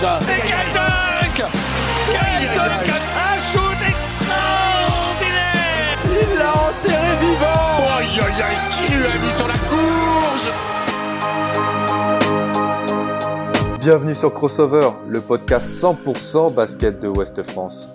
décollage Et quel dunk Quel dunk Un shoot extraordinaire Il l'a enterré vivant Aïe aïe aïe, ce qu'il lui a mis sur la courge Bienvenue sur Crossover, le podcast 100% basket de Ouest France.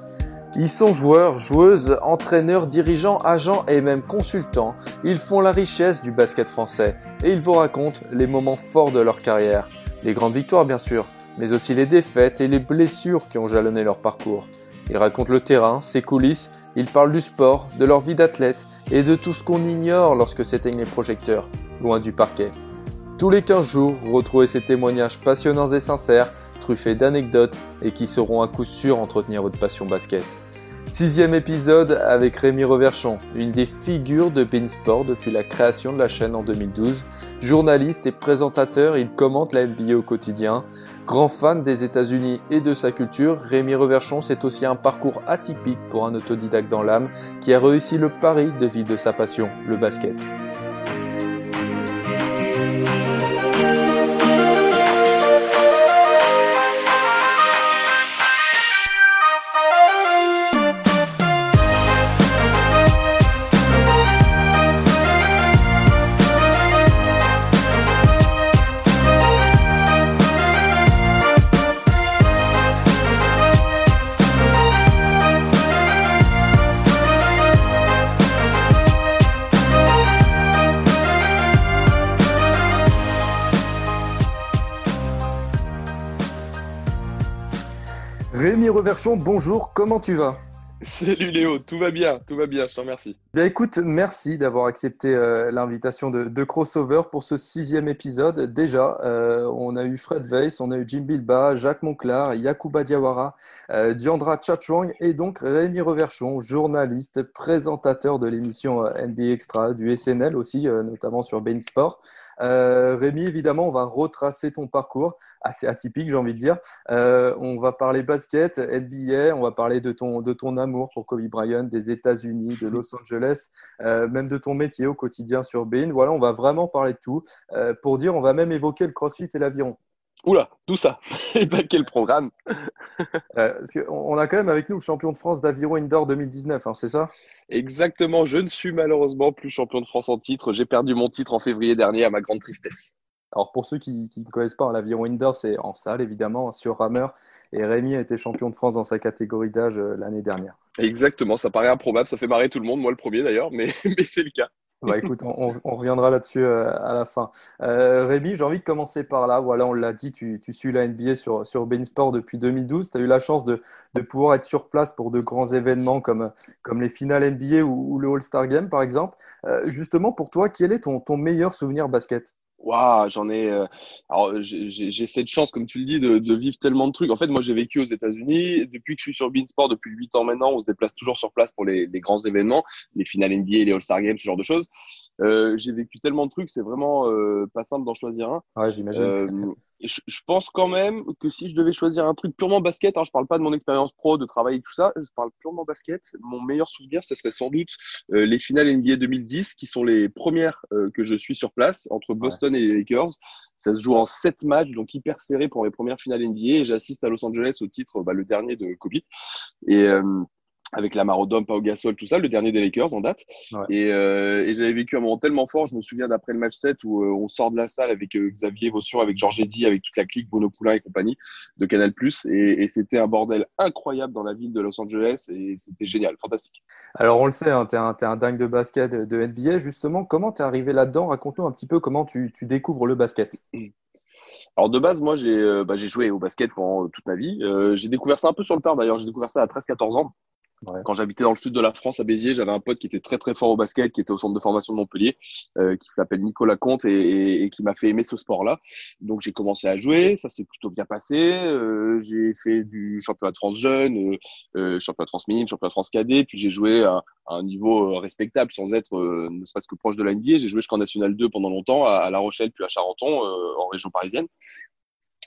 Ils sont joueurs, joueuses, entraîneurs, dirigeants, agents et même consultants. Ils font la richesse du basket français et ils vous racontent les moments forts de leur carrière. Les grandes victoires bien sûr, mais aussi les défaites et les blessures qui ont jalonné leur parcours. Ils racontent le terrain, ses coulisses, ils parlent du sport, de leur vie d'athlète et de tout ce qu'on ignore lorsque s'éteignent les projecteurs, loin du parquet. Tous les 15 jours, retrouvez ces témoignages passionnants et sincères, truffés d'anecdotes et qui sauront à coup sûr entretenir votre passion basket. Sixième épisode avec Rémi Reverchon, une des figures de Beansport depuis la création de la chaîne en 2012. Journaliste et présentateur, il commente la NBA au quotidien. Grand fan des États-Unis et de sa culture, Rémi Reverchon c'est aussi un parcours atypique pour un autodidacte dans l'âme qui a réussi le pari de vivre de sa passion, le basket. Reverchon, bonjour, comment tu vas? Salut Léo, tout va bien, tout va bien, je te remercie. Bien écoute, merci d'avoir accepté euh, l'invitation de, de, Crossover pour ce sixième épisode. Déjà, euh, on a eu Fred Weiss, on a eu Jim Bilba, Jacques Monclar, Yacouba Diawara, euh, Diandra Chachwang et donc Rémi Reverchon, journaliste, présentateur de l'émission NBA Extra, du SNL aussi, notamment sur Bain Sport. Euh, Rémi, évidemment, on va retracer ton parcours, assez atypique, j'ai envie de dire. Euh, on va parler basket, NBA, on va parler de ton, de ton amour pour Kobe Bryant, des États-Unis, de Los Angeles, euh, même de ton métier au quotidien sur Bein. Voilà, on va vraiment parler de tout. Pour dire, on va même évoquer le crossfit et l'aviron. Oula, tout ça. Et ben quel programme euh, On a quand même avec nous le champion de France d'aviron indoor 2019, hein, c'est ça? Exactement, je ne suis malheureusement plus champion de France en titre. J'ai perdu mon titre en février dernier à ma grande tristesse. Alors pour ceux qui, qui ne connaissent pas, l'aviron indoor, c'est en salle évidemment, sur rameur. Et Rémi a été champion de France dans sa catégorie d'âge euh, l'année dernière. Exactement, ça paraît improbable, ça fait marrer tout le monde, moi le premier d'ailleurs, mais, mais c'est le cas. Bah écoute, on, on reviendra là-dessus euh, à la fin. Euh, Rémi, j'ai envie de commencer par là. Voilà, on l'a dit, tu, tu, suis la NBA sur, sur Bein Sport depuis 2012. Tu as eu la chance de, de, pouvoir être sur place pour de grands événements comme, comme les finales NBA ou, ou le All-Star Game, par exemple. Euh, justement, pour toi, quel est ton, ton meilleur souvenir basket? Waouh, j'en ai. Euh, alors, j'ai cette chance, comme tu le dis, de, de, vivre tellement de trucs. En fait, moi, j'ai vécu aux États-Unis. Depuis que je suis sur Beansport, depuis 8 ans maintenant, on se déplace toujours sur place pour les, les grands événements, les finales NBA, les All-Star Games, ce genre de choses. Euh, j'ai vécu tellement de trucs, c'est vraiment euh, pas simple d'en choisir un. Ouais, j'imagine. Euh, je, je, pense quand même que si je devais choisir un truc purement basket, hein, je parle pas de mon expérience pro, de travail et tout ça, je parle purement basket. Mon meilleur souvenir, ce serait sans doute les finales NBA 2010, qui sont les premières que je suis sur place entre Boston ouais. et les Lakers. Ça se joue en sept matchs, donc hyper serré pour mes premières finales NBA. Et j'assiste à Los Angeles au titre, bah, le dernier de Kobe. Et avec la Marodome, Pau Gasol, tout ça, le dernier des Lakers en date. Ouais. Et, euh, et j'avais vécu un moment tellement fort, je me souviens d'après le match 7 où euh, on sort de la salle avec euh, Xavier Vaution, avec Georges Eddy, avec toute la clique, Bono Poulain et compagnie de Canal+. Et, et c'était un bordel incroyable dans la ville de Los Angeles et c'était génial, fantastique. Alors on le sait, hein, tu es, es, un dingue de basket de, de NBA. Justement, comment tu es arrivé là-dedans? Raconte-nous un petit peu comment tu, tu découvres le basket. Alors de base, moi j'ai bah, joué au basket pendant toute ma vie. J'ai découvert ça un peu sur le tard d'ailleurs, j'ai découvert ça à 13-14 ans. Quand j'habitais dans le sud de la France, à Béziers, j'avais un pote qui était très très fort au basket, qui était au centre de formation de Montpellier, euh, qui s'appelle Nicolas Comte et, et, et qui m'a fait aimer ce sport-là. Donc j'ai commencé à jouer, ça s'est plutôt bien passé. Euh, j'ai fait du championnat de France jeune, euh, championnat de France minime, championnat de France cadet, puis j'ai joué à, un niveau respectable sans être ne serait-ce que proche de la. J'ai joué jusqu'en National 2 pendant longtemps à, à La Rochelle puis à Charenton, en région parisienne.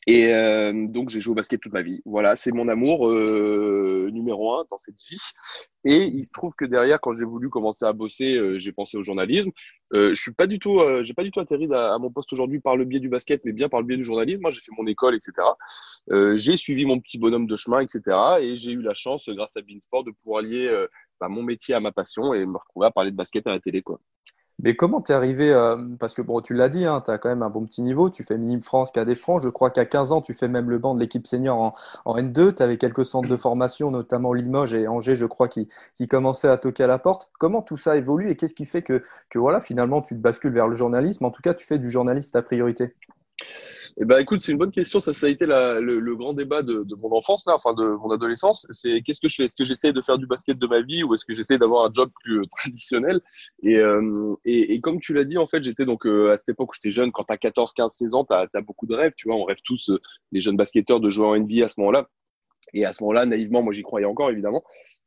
Et euh, donc, j'ai joué au basket toute ma vie. Voilà, c'est mon amour euh, numéro un dans cette vie. Et il se trouve que derrière, quand j'ai voulu commencer à bosser, euh, j'ai pensé au journalisme. Euh, je suis pas du tout, euh, j'ai pas du tout atterri à, mon poste aujourd'hui par le biais du basket, mais bien par le biais du journalisme. Moi, j'ai fait mon école, etc. j'ai suivi mon petit bonhomme de chemin, etc. Et j'ai eu la chance, grâce à Beansport, de pouvoir lier bah, mon métier à ma passion et me retrouver à parler de basket à la télé, quoi. Mais comment t'es arrivé euh, Parce que bon, tu l'as dit, hein, tu as quand même un bon petit niveau. Tu fais Minime France, des francs. Je crois qu'à 15 ans, tu fais même le banc de l'équipe senior en, en N2. Tu avais quelques centres de formation, notamment Limoges et Angers, je crois, qui, qui commençaient à toquer à la porte. Comment tout ça évolue et qu'est-ce qui fait que, que voilà, finalement, tu te bascules vers le journalisme? En tout cas, tu fais du journalisme ta priorité eh ben, écoute, c'est une bonne question. Ça, ça a été le, grand débat de, mon enfance, là, enfin de mon adolescence. C'est qu'est-ce que je fais? Est-ce que j'essaie de faire du basket de ma vie ou est-ce que j'essaie d'avoir un job plus euh, traditionnel? Et, euh, et, et, comme tu l'as dit, en fait, j'étais donc euh, à cette époque où j'étais jeune. Quand t'as 14, 15, 16 ans, t'as as beaucoup de rêves. Tu vois, on rêve tous, les jeunes basketteurs, de jouer en NBA à ce moment-là. Et à ce moment-là, naïvement, moi j'y croyais encore, évidemment.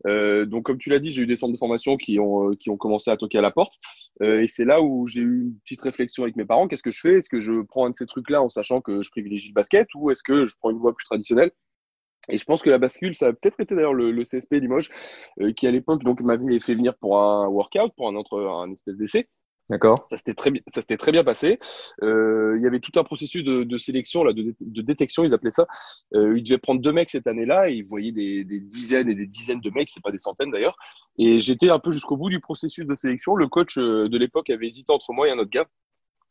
Euh, donc, comme tu l'as dit, j'ai eu des centres de formation qui ont, euh, qui ont commencé à toquer à la porte. Euh, et c'est là où j'ai eu une petite réflexion avec mes parents. Qu'est-ce que je fais? Est-ce que je prends un de ces trucs-là en sachant que je privilégie le basket ou est-ce que je prends une voie plus traditionnelle? Et je pense que la bascule, ça a peut-être été d'ailleurs le, le, CSP Limoges, euh, qui à l'époque donc m'avait fait venir pour un workout, pour un, entre, un espèce d'essai. D'accord. Ça s'était très, ça très bien passé. Euh, il y avait tout un processus de, sélection, là, de, détection, ils appelaient ça. Euh, ils devaient prendre deux mecs cette année-là et ils voyaient des, des, dizaines et des dizaines de mecs, c'est pas des centaines d'ailleurs. Et j'étais un peu jusqu'au bout du processus de sélection. Le coach euh, de l'époque avait hésité entre moi et un autre gars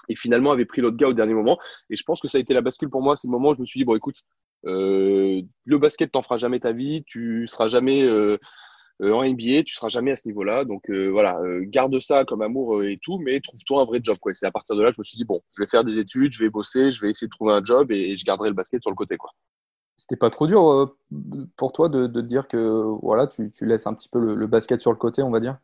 et finalement avait pris l'autre gars au dernier moment. Et je pense que ça a été la bascule pour moi. C'est le moment où je me suis dit, bon, écoute, euh, le basket t'en fera jamais ta vie, tu seras jamais euh, en NBA, tu seras jamais à ce niveau-là. Donc euh, voilà, euh, garde ça comme amour et tout, mais trouve-toi un vrai job. Quoi. C'est à partir de là, je me suis dit bon, je vais faire des études, je vais bosser, je vais essayer de trouver un job et, et je garderai le basket sur le côté. Quoi. C'était pas trop dur pour toi de, de dire que voilà, tu, tu, laisses un petit peu le, le, basket sur le côté, on va dire?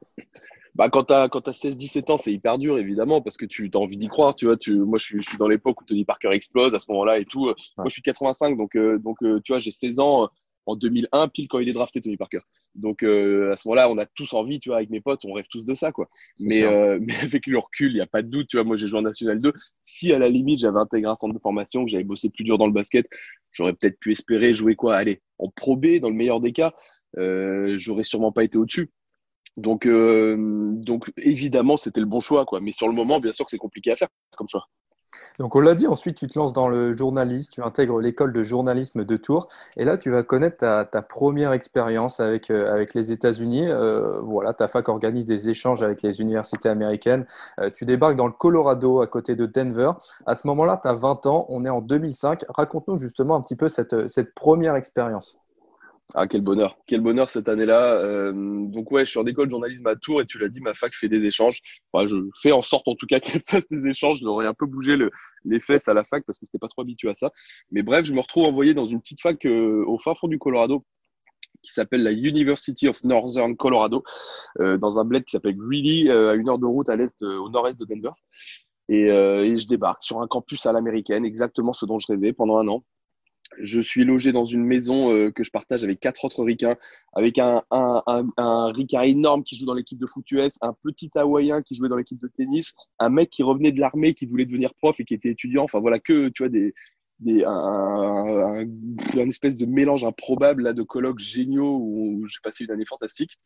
Bah, quand tu as, quand as 16-17 ans, c'est hyper dur, évidemment, parce que tu as envie d'y croire. Tu vois, tu, moi, je suis, je suis dans l'époque où Tony Parker explose à ce moment-là et tout. Ouais. Moi, je suis 85, donc, euh, donc tu vois, j'ai 16 ans en 2001, pile quand il est drafté, Tony Parker. Donc euh, à ce moment-là, on a tous envie, tu vois, avec mes potes, on rêve tous de ça, quoi. Mais, euh, mais avec le recul, il n'y a pas de doute, tu vois. Moi, j'ai joué en National 2. Si à la limite, j'avais intégré un centre de formation, que j'avais bossé plus dur dans le basket, j'aurais peut-être pu espérer jouer quoi Allez, en Pro B, dans le meilleur des cas, euh, j'aurais sûrement pas été au-dessus. Donc, euh, donc évidemment, c'était le bon choix, quoi. Mais sur le moment, bien sûr que c'est compliqué à faire comme choix. Donc on l'a dit, ensuite tu te lances dans le journalisme, tu intègres l'école de journalisme de Tours et là tu vas connaître ta, première expérience avec, euh, avec les États-Unis. Euh, voilà, ta fac organise des échanges avec les universités américaines. Euh, tu débarques dans le Colorado à côté de Denver. À ce moment-là, tu as 20 ans, on est en 2005. Raconte-nous justement un petit peu cette, cette première expérience. Ah, quel bonheur. Quel bonheur cette année-là. Euh, donc, ouais, je suis en école de journalisme à Tours et tu l'as dit, ma fac fait des échanges. Enfin, je fais en sorte, en tout cas, qu'elle fasse des échanges. Je un peu bougé le, les fesses à la fac parce que c'était pas trop habitué à ça. Mais bref, je me retrouve envoyé dans une petite fac euh, au fin fond du Colorado qui s'appelle la University of Northern Colorado, euh, dans un bled qui s'appelle Greeley, à une heure de route à l'est, au nord-est de Denver. Et, et je débarque sur un campus à l'américaine, exactement ce dont je rêvais pendant un an. Je suis logé dans une maison euh, que je partage avec quatre autres ricains, avec un, un, ricain énorme qui joue dans l'équipe de foot US, un petit hawaïen qui jouait dans l'équipe de tennis, un mec qui revenait de l'armée, qui voulait devenir prof et qui était étudiant. Enfin voilà que tu vois des, un, espèce de mélange improbable là de colloques géniaux où j'ai passé une année fantastique.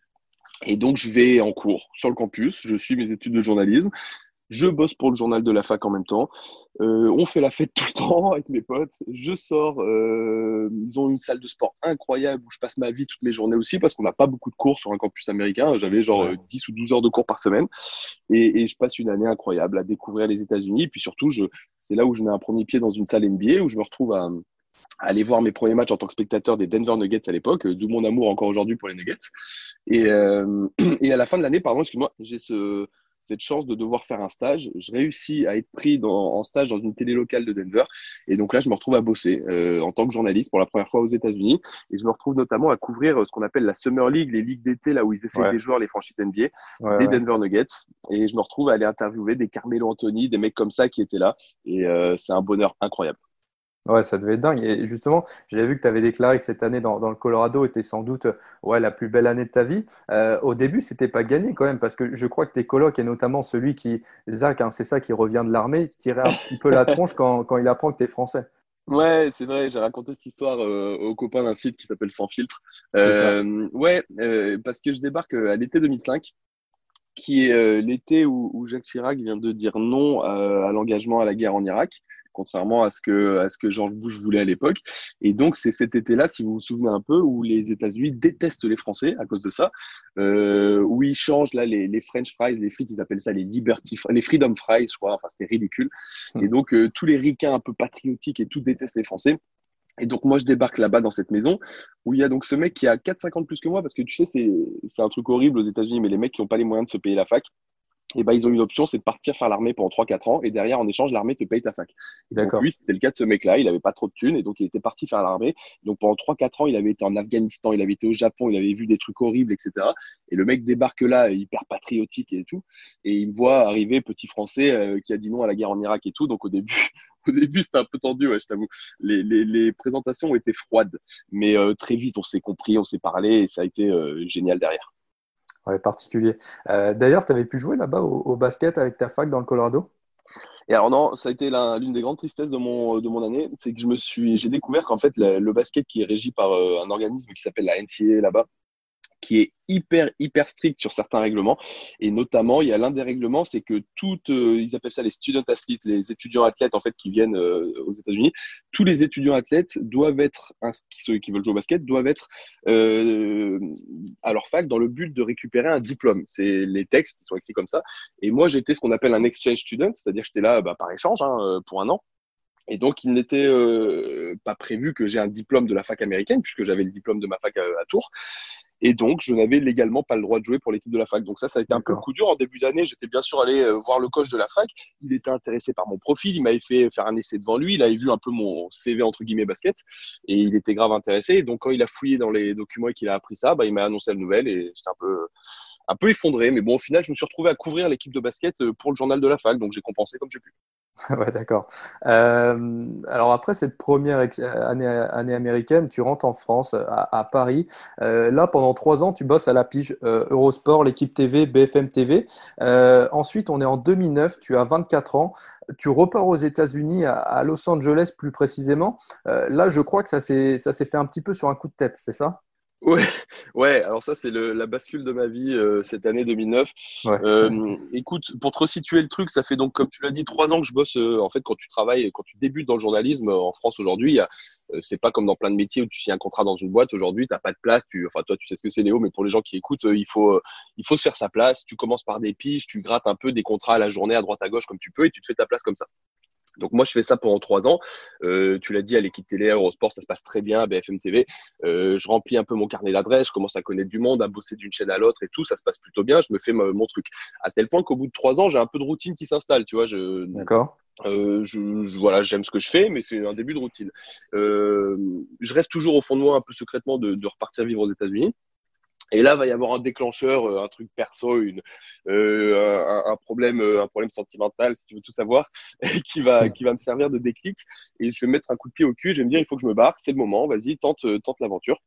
Et donc je vais en cours sur le campus, je suis mes études de journalisme je bosse pour le journal de la fac en même temps. Euh, on fait la fête tout le temps avec mes potes. Je sors. Euh, ils ont une salle de sport incroyable où je passe ma vie toutes mes journées aussi parce qu'on n'a pas beaucoup de cours sur un campus américain. J'avais genre ouais. 10 ou 12 heures de cours par semaine. Et, et je passe une année incroyable à découvrir les États-Unis. Et puis surtout, c'est là où je mets un premier pied dans une salle NBA où je me retrouve à, à aller voir mes premiers matchs en tant que spectateur des Denver Nuggets à l'époque, d'où mon amour encore aujourd'hui pour les Nuggets. Et, euh, et à la fin de l'année, pardon, excuse-moi, j'ai ce cette chance de devoir faire un stage. Je réussis à être pris dans, en stage dans une télé locale de Denver. Et donc là, je me retrouve à bosser euh, en tant que journaliste pour la première fois aux États-Unis. Et je me retrouve notamment à couvrir ce qu'on appelle la Summer League, les ligues d'été, là où ils essaient ouais. des joueurs, les franchises NBA, ouais, des ouais. Denver Nuggets. Et je me retrouve à aller interviewer des Carmelo Anthony, des mecs comme ça qui étaient là. Et euh, c'est un bonheur incroyable. Ouais, ça devait être dingue. Et justement, j'avais vu que tu avais déclaré que cette année dans, dans, le Colorado était sans doute ouais, la plus belle année de ta vie. Euh, au début, c'était pas gagné quand même, parce que je crois que tes colocs, et notamment celui qui, Zach, hein, c'est ça, qui revient de l'armée, tirait un petit peu la tronche quand, quand il apprend que tu es français. Ouais, c'est vrai, j'ai raconté cette histoire euh, aux copains d'un site qui s'appelle Sans Filtre. Euh, ouais, euh, parce que je débarque à l'été 2005, qui est euh, l'été où, où, Jacques Chirac vient de dire non à, à l'engagement à la guerre en Irak, contrairement à ce que, à ce que George Bush voulait à l'époque. Et donc, c'est cet été-là, si vous vous souvenez un peu, où les États-Unis détestent les Français à cause de ça, euh, où ils changent là les, les, French fries, les frites, ils appellent ça les Liberty, les Freedom fries, je crois. Enfin, c'était ridicule. Mmh. Et donc, euh, tous les ricains un peu patriotiques et tout détestent les Français. Et donc, moi, je débarque là-bas dans cette maison où il y a donc ce mec qui a 4-5 ans de plus que moi, parce que tu sais, c'est un truc horrible aux États-Unis, mais les mecs qui n'ont pas les moyens de se payer la fac, et ben, ils ont une option, c'est de partir faire l'armée pendant 3-4 ans, et derrière, en échange, l'armée te paye ta fac. D'accord. Lui, c'était le cas de ce mec-là, il avait pas trop de thunes, et donc il était parti faire l'armée. Donc pendant 3-4 ans, il avait été en Afghanistan, il avait été au Japon, il avait vu des trucs horribles, etc. Et le mec débarque là, hyper patriotique et tout, et il voit arriver, petit français, euh, qui a dit non à la guerre en Irak et tout. Donc au début, au début, c'était un peu tendu, ouais, je t'avoue. Les, les, les, présentations ont été froides, mais euh, très vite, on s'est compris, on s'est parlé, et ça a été euh, génial derrière. Ouais, particulier. Euh, D'ailleurs, tu avais pu jouer là-bas au, au, basket avec ta fac dans le Colorado? Et alors non, ça a été l'une des grandes tristesses de mon, de mon année, c'est que je me suis, j'ai découvert qu'en fait, le, le, basket qui est régi par un organisme qui s'appelle la NCAA là-bas, qui est hyper hyper strict sur certains règlements. Et notamment il y a l'un des règlements c'est que toutes euh, ils appellent ça les student athletes les étudiants athlètes en fait qui viennent euh, aux États-Unis. Tous les étudiants athlètes doivent être ceux qui veulent jouer au basket doivent être euh, à leur fac dans le but de récupérer un diplôme. C'est les textes qui sont écrits comme ça. Et moi j'étais ce qu'on appelle un exchange student c'est-à-dire j'étais là bah, par échange hein, pour un an. Et donc, il n'était pas prévu que j'ai un diplôme de la fac américaine, puisque j'avais le diplôme de ma fac à Tours. Et donc, je n'avais légalement pas le droit de jouer pour l'équipe de la fac. Donc ça, ça a été un peu coup dur. En début d'année, j'étais bien sûr allé euh, voir le coach de la fac. Il était intéressé par mon profil. Il m'avait fait faire un essai devant lui. Il avait vu un peu mon CV, entre guillemets, basket. Et il était grave intéressé. Et donc, quand il a fouillé dans les documents et qu'il a appris ça, bah, il m'a annoncé la nouvelle. Et j'étais un peu, un peu effondré. Mais bon, au final, je me suis retrouvé à couvrir l'équipe de basket euh, pour le journal de la fac. Donc, j'ai compensé comme j'ai pu. ouais, d'accord. Euh, alors après cette première année, année, américaine, tu rentres en France, à, à Paris. Euh, là, pendant trois ans, tu bosses à la pige euh, Eurosport, l'équipe TV, BFM TV. Euh, ensuite, on est en 2009, tu as 24 ans. Tu repars aux États-Unis, à, à, Los Angeles plus précisément. Euh, là, je crois que ça s'est fait un petit peu sur un coup de tête, c'est ça? Ouais, ouais, alors ça, c'est la bascule de ma vie euh, cette année 2009. Ouais. Euh, écoute, pour te resituer le truc, ça fait donc, comme tu l'as dit, trois ans que je bosse. Euh, en fait, quand tu travailles, quand tu débutes dans le journalisme en France aujourd'hui, c'est pas comme dans plein de métiers où tu signes un contrat dans une boîte. Aujourd'hui, tu n'as pas de place. Tu, enfin, toi, tu sais ce que c'est, Léo, mais pour les gens qui écoutent, il, faut, il faut se faire sa place. Tu commences par des piges, tu grattes un peu des contrats à la journée, à droite, à gauche, comme tu peux, et tu te fais ta place comme ça. Donc moi, je fais ça pendant trois ans. Euh, tu l'as dit, à l'équipe télé, à Eurosport, ça se passe très bien, à BFM TV. Euh, je remplis un peu mon carnet d'adresses, je commence à connaître du monde, à bosser d'une chaîne à l'autre et tout. Ça se passe plutôt bien. Je me fais mon truc. À tel point qu'au bout de trois ans, j'ai un peu de routine qui s'installe. Tu vois, je. D'accord. Euh, je, je, voilà, j'aime ce que je fais, mais c'est un début de routine. Euh, je rêve toujours au fond de moi, un peu secrètement, de, de repartir vivre aux États-Unis. Et là, va y avoir un déclencheur, euh, un truc perso, une, euh, un, un, problème, euh, un problème sentimental, si tu veux tout savoir, qui va, qui va me servir de déclic. Et je vais me mettre un coup de pied au cul. Je vais me dire, il faut que je me barre. C'est le moment. Vas-y, tente, tente l'aventure.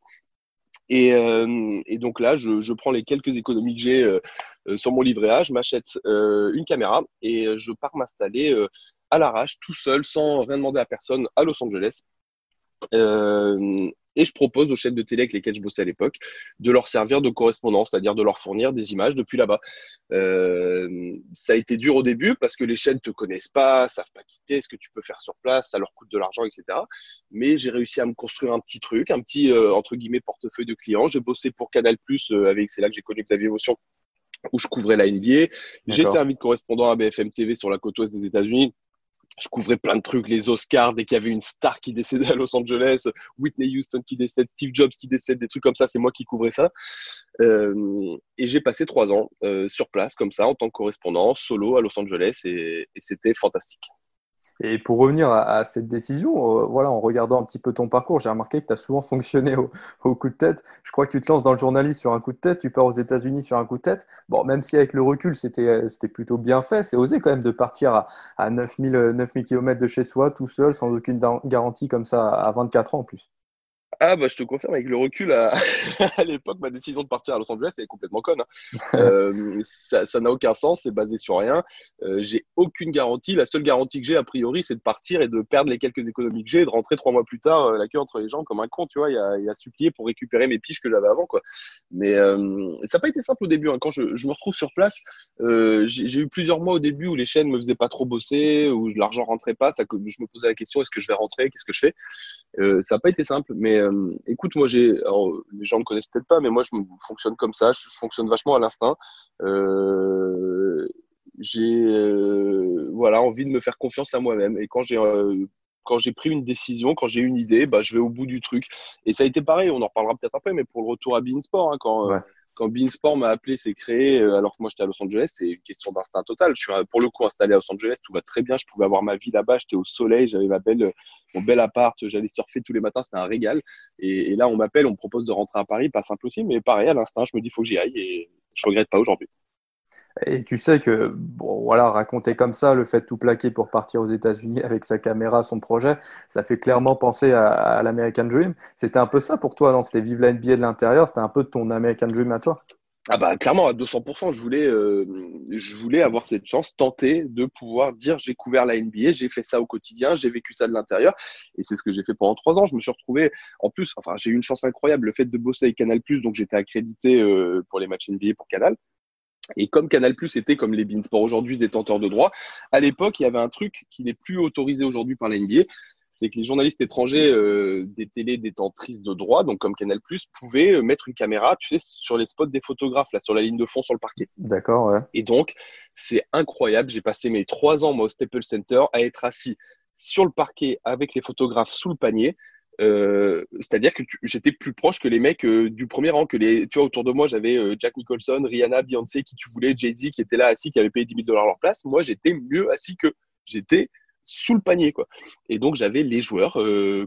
Et, euh, et, donc là, je, je, prends les quelques économies que j'ai euh, sur mon livret A, je m'achète euh, une caméra et je pars m'installer à l'arrache, tout seul, sans rien demander à personne, à Los Angeles. Et je propose aux chaînes de télé avec lesquelles je bossais à l'époque de leur servir de correspondant, c'est-à-dire de leur fournir des images depuis là-bas. Euh, ça a été dur au début parce que les chaînes te connaissent pas, savent pas quitter ce que tu peux faire sur place, ça leur coûte de l'argent, etc. Mais j'ai réussi à me construire un petit truc, un petit euh, entre guillemets portefeuille de clients. J'ai bossé pour Canal Plus euh, avec, c'est là que j'ai connu Xavier Motion où je couvrais la NBA. J'ai servi de correspondant à BFM TV sur la côte ouest des États-Unis je couvrais plein de trucs, les Oscars, dès qu'il y avait une star qui décédait à Los Angeles, Whitney Houston qui décède, Steve Jobs qui décède, des trucs comme ça, c'est moi qui couvrais ça. Euh, et j'ai passé trois ans euh, sur place, comme ça, en tant que correspondant, solo à Los Angeles, et, et c'était fantastique. Et pour revenir à, cette décision, euh, voilà, en regardant un petit peu ton parcours, j'ai remarqué que tu as souvent fonctionné au, coup de tête. Je crois que tu te lances dans le journalisme sur un coup de tête, tu pars aux États-Unis sur un coup de tête. Bon, même si avec le recul, c'était plutôt bien fait, c'est osé quand même de partir à, à 9000, 9000 km de chez soi, tout seul, sans aucune garantie comme ça, à 24 ans en plus. Ah bah je te confirme avec le recul à, l'époque ma décision de partir à Los Angeles elle est complètement conne. Hein. Euh, ça n'a aucun sens, c'est basé sur rien. Euh, j'ai aucune garantie. La seule garantie que j'ai a priori c'est de partir et de perdre les quelques économies que j'ai et de rentrer trois mois plus tard euh, la queue entre les jambes comme un con, tu vois, il a supplié pour récupérer mes piches que j'avais avant quoi. Mais ça n'a pas été simple au début. Hein. Quand je, je, me retrouve sur place, j'ai eu plusieurs mois au début où les chaînes me faisaient pas trop bosser, où l'argent rentrait pas. Ça, je me posais la question est-ce que je vais rentrer, qu'est-ce que je fais? ça n'a pas été simple, mais euh, écoute, moi, j'ai, les gens ne me connaissent peut-être pas, mais moi, je fonctionne comme ça. Je, fonctionne vachement à l'instinct. Euh, j'ai, euh, voilà, envie de me faire confiance à moi-même. Et quand j'ai, quand j'ai pris une décision, quand j'ai une idée, bah, je vais au bout du truc. Et ça a été pareil. On en reparlera peut-être après, mais pour le retour à Beansport, hein, quand quand Beansport m'a appelé, c'est créé, euh, alors que moi j'étais à Los Angeles, c'est une question d'instinct total. Je suis pour le coup installé à Los Angeles, tout va très bien. Je pouvais avoir ma vie là-bas, j'étais au soleil, j'avais ma belle, mon bel appart, j'allais surfer tous les matins, c'était un régal. Et, là, on m'appelle, on me propose de rentrer à Paris, pas simple aussi, mais pareil, à l'instinct, je me dis, faut que j'y aille et je regrette pas aujourd'hui. Et tu sais que, bon, voilà, raconter comme ça, le fait de tout plaquer pour partir aux États-Unis avec sa caméra, son projet, ça fait clairement penser à, l'American Dream. C'était un peu ça pour toi, non? C'était vivre la NBA de l'intérieur, c'était un peu ton American Dream à toi? Ah bah clairement à 200%, je voulais, euh, je voulais avoir cette chance, tenter de pouvoir dire j'ai couvert la NBA, j'ai fait ça au quotidien, j'ai vécu ça de l'intérieur, et c'est ce que j'ai fait pendant trois ans. Je me suis retrouvé, en plus, enfin j'ai eu une chance incroyable, le fait de bosser avec Canal+, donc j'étais accrédité euh, pour les matchs NBA pour Canal. Et comme Canal Plus était comme les Beansport aujourd'hui détenteurs de droits, à l'époque, il y avait un truc qui n'est plus autorisé aujourd'hui par la NBA, c'est que les journalistes étrangers euh, des télés détentrices de droits, donc comme Canal Plus, pouvaient euh, mettre une caméra, tu sais, sur les spots des photographes, là, sur la ligne de fond sur le parquet. D'accord, ouais. Et donc, c'est incroyable. J'ai passé mes trois ans, moi, au Staples Center, à être assis sur le parquet avec les photographes sous le panier euh, c'est-à-dire que j'étais plus proche que les mecs euh, du premier rang, que les, tu vois, autour de moi, j'avais euh, Jack Nicholson, Rihanna, Beyoncé, qui tu voulais, Jay-Z, qui était là assis, qui avait payé 10 000 dollars leur place. Moi, j'étais mieux assis que j'étais sous le panier, quoi. Et donc, j'avais les joueurs,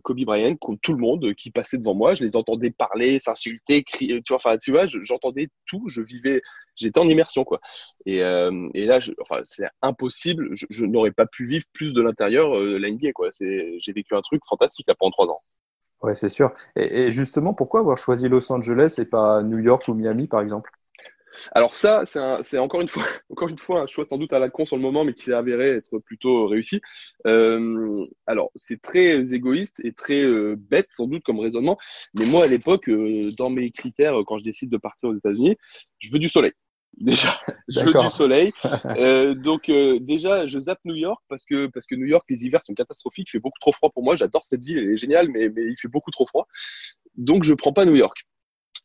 Kobe Bryant, tout le monde qui passait devant moi. Je les entendais parler, s'insulter, crier, tu vois, enfin, tu vois, j'entendais tout. Je vivais, j'étais en immersion, quoi. Et, là, enfin, c'est impossible. Je, n'aurais pas pu vivre plus de l'intérieur la NBA, quoi. J'ai vécu un truc fantastique là, pendant trois ans. Oui, c'est sûr. Et, justement, pourquoi avoir choisi Los Angeles et pas New York ou Miami, par exemple? Alors ça, c'est encore une fois, encore une fois un choix sans doute à la con sur le moment, mais qui s'est avéré être plutôt réussi. Euh, alors c'est très égoïste et très euh, bête sans doute comme raisonnement, mais moi à l'époque, euh, dans mes critères, quand je décide de partir aux États-Unis, je veux du soleil. Déjà, je veux du soleil. Euh, donc euh, déjà, je zappe New York parce que parce que New York, les hivers sont catastrophiques. Il fait beaucoup trop froid pour moi. J'adore cette ville, elle est géniale, mais mais il fait beaucoup trop froid. Donc je prends pas New York.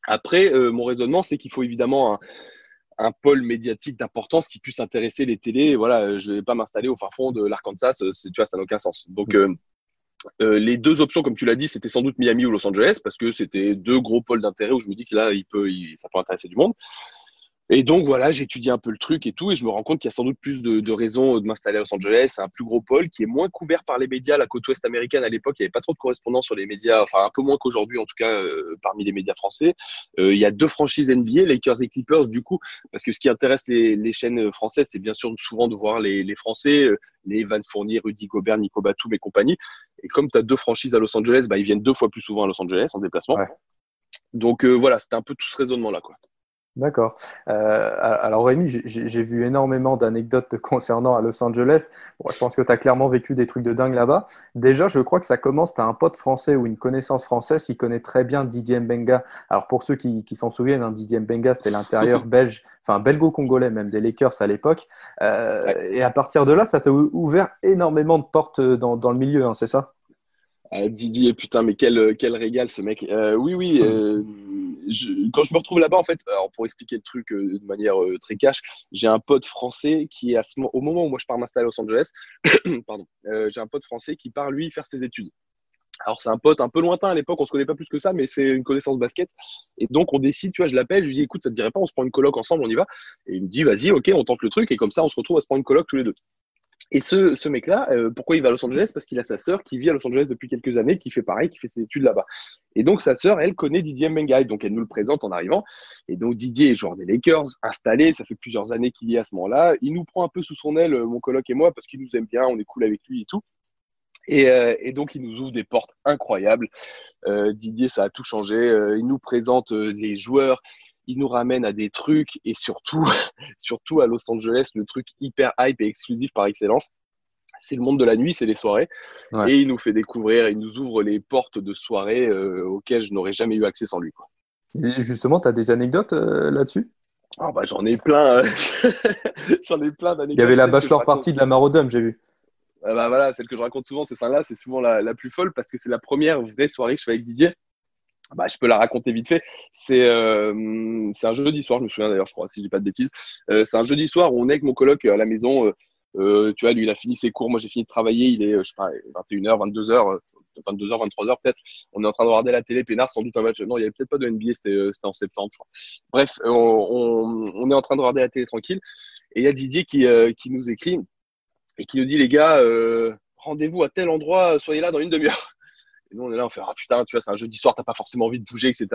Après, euh, mon raisonnement, c'est qu'il faut évidemment un, un pôle médiatique d'importance qui puisse intéresser les télés. Voilà, je vais pas m'installer au fin fond de l'Arkansas. Tu vois, ça n'a aucun sens. Donc euh, les deux options, comme tu l'as dit, c'était sans doute Miami ou Los Angeles parce que c'était deux gros pôles d'intérêt où je me dis que là, il peut, ça peut intéresser du monde. Et donc voilà, j'étudie un peu le truc et tout, et je me rends compte qu'il y a sans doute plus de, de raisons de m'installer à Los Angeles. Un plus gros pôle qui est moins couvert par les médias. La côte ouest américaine, à l'époque, il n'y avait pas trop de correspondants sur les médias, enfin un peu moins qu'aujourd'hui, en tout cas, euh, parmi les médias français. Euh, il y a deux franchises NBA, Lakers et Clippers, du coup, parce que ce qui intéresse les, les chaînes françaises, c'est bien sûr souvent de voir les, les Français, euh, les Van Fournier, Rudy Gobert, Nico Batum et compagnie. Et comme tu as deux franchises à Los Angeles, bah, ils viennent deux fois plus souvent à Los Angeles en déplacement. Donc voilà, c'était un peu tout ce raisonnement-là. quoi. D'accord. Euh, alors Rémi, j'ai vu énormément d'anecdotes concernant à Los Angeles. je pense que tu as clairement vécu des trucs de dingue là-bas. Déjà, je crois que ça commence, tu as un pote français ou une connaissance française qui connaît très bien Didier Mbenga. Alors pour ceux qui s'en souviennent, hein, Didier Mbenga, c'était l'intérieur belge, enfin belgo-congolais même, des Lakers à l'époque. Euh, et à partir de là, ça t'a ouvert énormément de portes dans, dans le milieu, hein, c'est ça? Ah, Didier, putain, mais quel, quel régal ce mec. Euh, oui, oui. Euh, quand je me retrouve là-bas, en fait, alors pour expliquer le truc euh, de manière très cash, j'ai un pote français qui est au moment où moi je pars m'installer à Los Angeles, pardon, j'ai un pote français qui part lui faire ses études. Alors c'est un pote un peu lointain à l'époque, on se connaît pas plus que ça, mais c'est une connaissance basket. Et donc on décide, tu vois, je l'appelle, je lui dis écoute, ça te dirait pas, on se prend une coloc ensemble, on y va. Et il me dit vas-y, ok, on tente le truc, et comme ça on se retrouve à se prendre une coloc tous les deux. Et ce, ce mec-là, euh, pourquoi il va à Los Angeles? Parce qu'il a sa sœur qui vit à Los Angeles depuis quelques années, qui fait pareil, qui fait ses études là-bas. Et donc sa sœur, elle connaît Didier Mbengai, donc elle nous le présente en arrivant. Et donc Didier est joueur des Lakers, installé, ça fait plusieurs années qu'il y est à ce moment-là. Il nous prend un peu sous son aile, euh, mon coloc et moi, parce qu'il nous aime bien, on est cool avec lui et tout. Et, euh, donc, il nous ouvre des portes incroyables. Didier, ça a tout changé. Il nous présente les joueurs, il nous ramène à des trucs et surtout, surtout à Los Angeles, le truc hyper hype et exclusif par excellence. C'est le monde de la nuit, c'est les soirées. Ouais. Et il nous fait découvrir, il nous ouvre les portes de soirées euh, auxquelles je n'aurais jamais eu accès sans lui. Quoi. Et justement, tu as des anecdotes euh, là-dessus? Ah bah, j'en ai plein. euh, j'en ai plein d'anecdotes. Il y avait la bachelor party de la Marodome, j'ai vu. Ah bah voilà, celle que je raconte souvent, c'est celle-là, c'est souvent la, la plus folle parce que c'est la première vraie soirée que je fais avec Didier. Bah, je peux la raconter vite fait. C'est euh, un jeudi soir, je me souviens d'ailleurs, je crois, si je dis pas de bêtises. Euh, c'est un jeudi soir où on est avec mon coloc à la maison. euh, euh, tu vois, lui, il a fini ses cours, moi j'ai fini de travailler, il est, euh, je sais pas, 21h, 22h, euh, 22h, 23h peut-être. On est en train de regarder la télé, Pénard, sans doute un match. Non, il y avait peut-être pas de NBA, c'était euh, en septembre, je crois. Bref, euh, on, on, on est en train de regarder la télé tranquille. Et il y a Didier qui, euh, qui nous écrit et qui nous dit les gars, euh, rendez-vous à tel endroit, soyez là dans une demi-heure. Et nous on est là, on fait ah putain, tu vois, c'est un jeudi soir, t'as pas forcément envie de bouger, etc.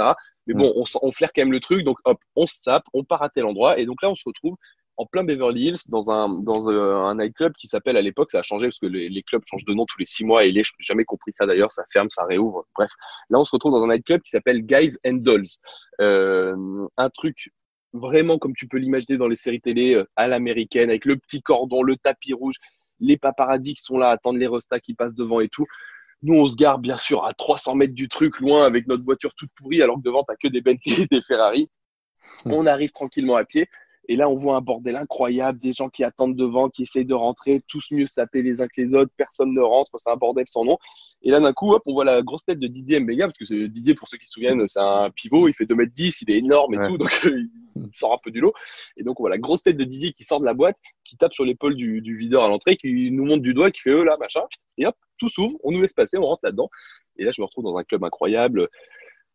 Mais bon, on, on flaire quand même le truc, donc hop, on se sape, on part à tel endroit, et donc là on se retrouve en plein Beverly Hills dans un dans euh, un nightclub qui s'appelle à l'époque, ça a changé parce que les, les clubs changent de nom tous les six mois et les, je n'ai jamais compris ça d'ailleurs, ça ferme, ça réouvre. Bref, là on se retrouve dans un nightclub qui s'appelle Guys and Dolls, Euh, un truc vraiment comme tu peux l'imaginer dans les séries télé euh, à l'américaine, avec le petit cordon, le tapis rouge, les paparazzis qui sont là, à attendre les restas qui passent devant et tout. Nous, on se gare bien sûr à 300 mètres du truc, loin, avec notre voiture toute pourrie, alors que devant, t'as que des Bentley et des Ferrari. On arrive tranquillement à pied. Et là, on voit un bordel incroyable, des gens qui attendent devant, qui essayent de rentrer, tous mieux sapés les uns que les autres, personne ne rentre, c'est un bordel sans nom. Et là, d'un coup, hop, on voit la grosse tête de Didier Mbega, parce que Didier, pour ceux qui se souviennent, c'est un pivot, il fait 2m10, il est énorme et Ouais. tout, donc il sort un peu du lot. Et donc, on voit la grosse tête de Didier qui sort de la boîte, qui tape sur l'épaule du, du videur à l'entrée, qui nous montre du doigt, qui fait eux là, machin. Et hop, tout s'ouvre, on nous laisse passer, on rentre là-dedans. Et là, je me retrouve dans un club incroyable,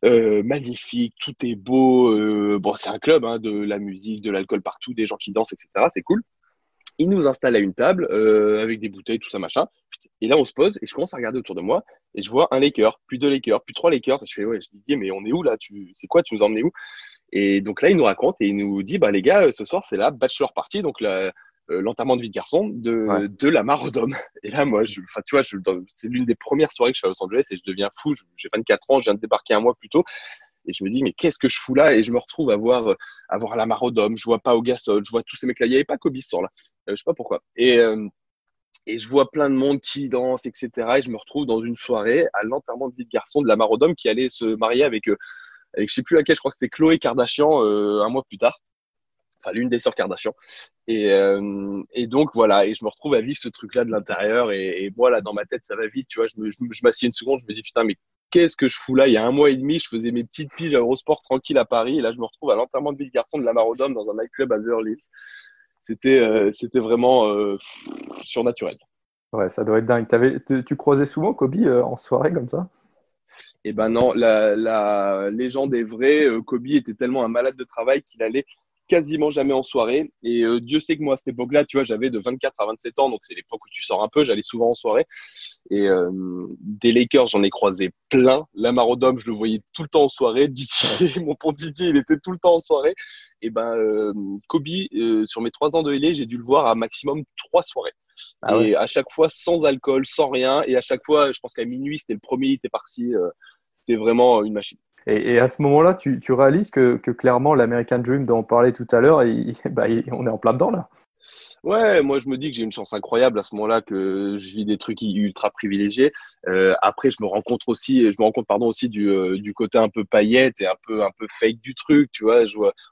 euh, magnifique, tout est beau. euh, bon, c'est un club, hein, de la musique, de l'alcool partout, des gens qui dansent, etc. C'est cool. Il nous installe à une table euh, avec des bouteilles, tout ça, machin. Et là, on se pose et je commence à regarder autour de moi et je vois un Laker, puis deux Lakers, puis trois Lakers. Et je fais, ouais, je dis, mais on est où là? Tu... C'est quoi? Tu nous emmenes où? Et donc là, il nous raconte et il nous dit, bah les gars, euh, ce soir, c'est la bachelor party, donc la, euh, l'enterrement de vie de garçon de, Ouais. de la Marodome. Et là, moi, je, enfin, tu vois, je, c'est l'une des premières soirées que je fais à Los Angeles et je deviens fou. J'ai 24 ans, je viens de débarquer un mois plus tôt. Et je me dis, mais qu'est-ce que je fous là? Et je me retrouve à voir, euh, à voir. Je vois pas au Gasol, je vois tous ces mecs-là. Il n'y avait pas Kobe ce soir-là. Euh, je sais pas pourquoi. Et, euh, et je vois plein de monde qui danse, etc. Et je me retrouve dans une soirée à l'enterrement de vie de garçon de qui allait se marier avec, avec je sais plus laquelle, je crois que c'était Chloé Kardashian un mois plus tard. Enfin, l'une des sœurs Kardashian. Et, et donc, voilà. Et je me retrouve à vivre ce truc-là de l'intérieur. Et, et moi, là, dans ma tête, ça va vite. Tu vois, je me- je, je m'assieds une seconde, je me dis, putain, mais qu'est-ce que je fous là? Il y a un mois et demi, je faisais mes petites piges à Eurosport tranquille à Paris. Et là, je me retrouve à l'enterrement de vie de garçon de la Marodome dans un nightclub à Beverly Hills. C'était euh, c'était vraiment euh, surnaturel. Ouais, ça doit être dingue. T'avais- tu, tu croisais souvent Kobe euh, en soirée comme ça? Et ben non, la, la légende est vraie. Kobe était tellement un malade de travail qu'il allait quasiment jamais en soirée. Et euh, Dieu sait que moi, à cette époque-là, tu vois, j'avais de 24 à 27 ans, donc c'est l'époque où tu sors un peu. J'allais souvent en soirée. Et euh, des Lakers, j'en ai croisé plein. La Marodome, je le voyais tout le temps en soirée. Didier, mon pont Didier, il était tout le temps en soirée. Et ben euh, Kobe, sur mes trois ans de LA, j'ai dû le voir à maximum trois soirées. Ah et à chaque fois sans alcool, sans rien. Et à chaque fois, je pense qu'à minuit, c'était le premier, il était parti. c'était vraiment une machine. Et, à ce moment-là, tu, réalises que, clairement, l'American Dream dont on parlait tout à l'heure, bah, on est en plein dedans là. Ouais, moi je me dis que j'ai une chance incroyable à ce moment-là que je vis des trucs ultra privilégiés. Euh, après, je me rends compte aussi, je me rends compte pardon aussi du, euh, du côté un peu paillette et un peu un peu fake du truc. Tu vois,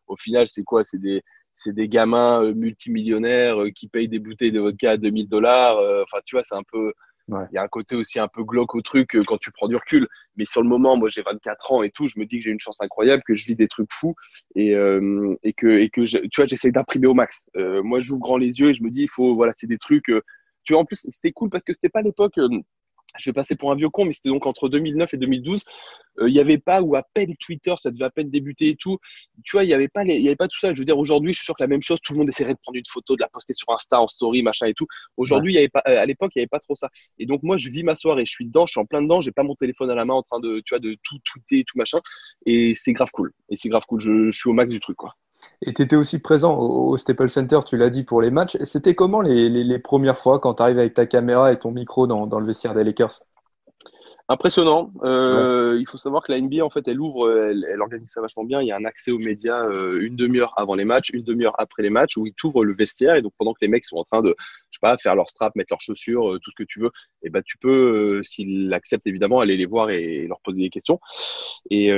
au final c'est quoi? C'est des c'est des gamins euh, multimillionnaires qui payent des bouteilles de vodka à 2000 dollars. Enfin, tu vois, c'est un peu Il y a un côté aussi un peu glauque au truc euh, quand tu prends du recul. Mais sur le moment, moi j'ai 24 ans et tout, je me dis que j'ai une chance incroyable, que je vis des trucs fous et, euh, et que, et que tu vois, j'essaie d'imprimer au max. Euh, moi, j'ouvre grand les yeux et je me dis, il faut, voilà, c'est des trucs. tu vois, en plus, c'était cool parce que c'était pas l'époque. Euh, je vais passer pour un vieux con, mais c'était donc entre 2009 et 2012. Euh, Il n'y avait pas, ou à peine Twitter, ça devait à peine débuter et tout. Tu vois, il n'y avait, pas les- il y avait pas tout ça. Je veux dire, aujourd'hui, je suis sûr que la même chose, tout le monde essaierait de prendre une photo, de la poster sur Insta, en story, machin et tout. Aujourd'hui, il y avait pas, euh, à l'époque, il n'y avait pas trop ça. Et donc, moi, je vis ma soirée, je suis dedans, je suis en plein dedans, j'ai pas mon téléphone à la main en train de, tu vois, de tout tweeter, tout machin. Et c'est grave cool. Et c'est grave cool. Je, je suis au max du truc, quoi. Et tu étais aussi présent au, Staples Center, tu l'as dit, pour les matchs. C'était comment les, premières fois quand tu avec ta caméra et ton micro dans, dans le vestiaire des Lakers? Impressionnant. Euh, il faut savoir que la NBA, en fait, elle ouvre, elle, organise ça vachement bien. Il y a un accès aux médias euh, une demi-heure avant les matchs, une demi-heure après les matchs, où ils t'ouvrent le vestiaire. Et donc, pendant que les mecs sont en train de, je sais pas, faire leur strap, mettre leurs chaussures, euh, tout ce que tu veux, et ben, tu peux, s'ils l'acceptent évidemment, aller les voir et, leur poser des questions. Et,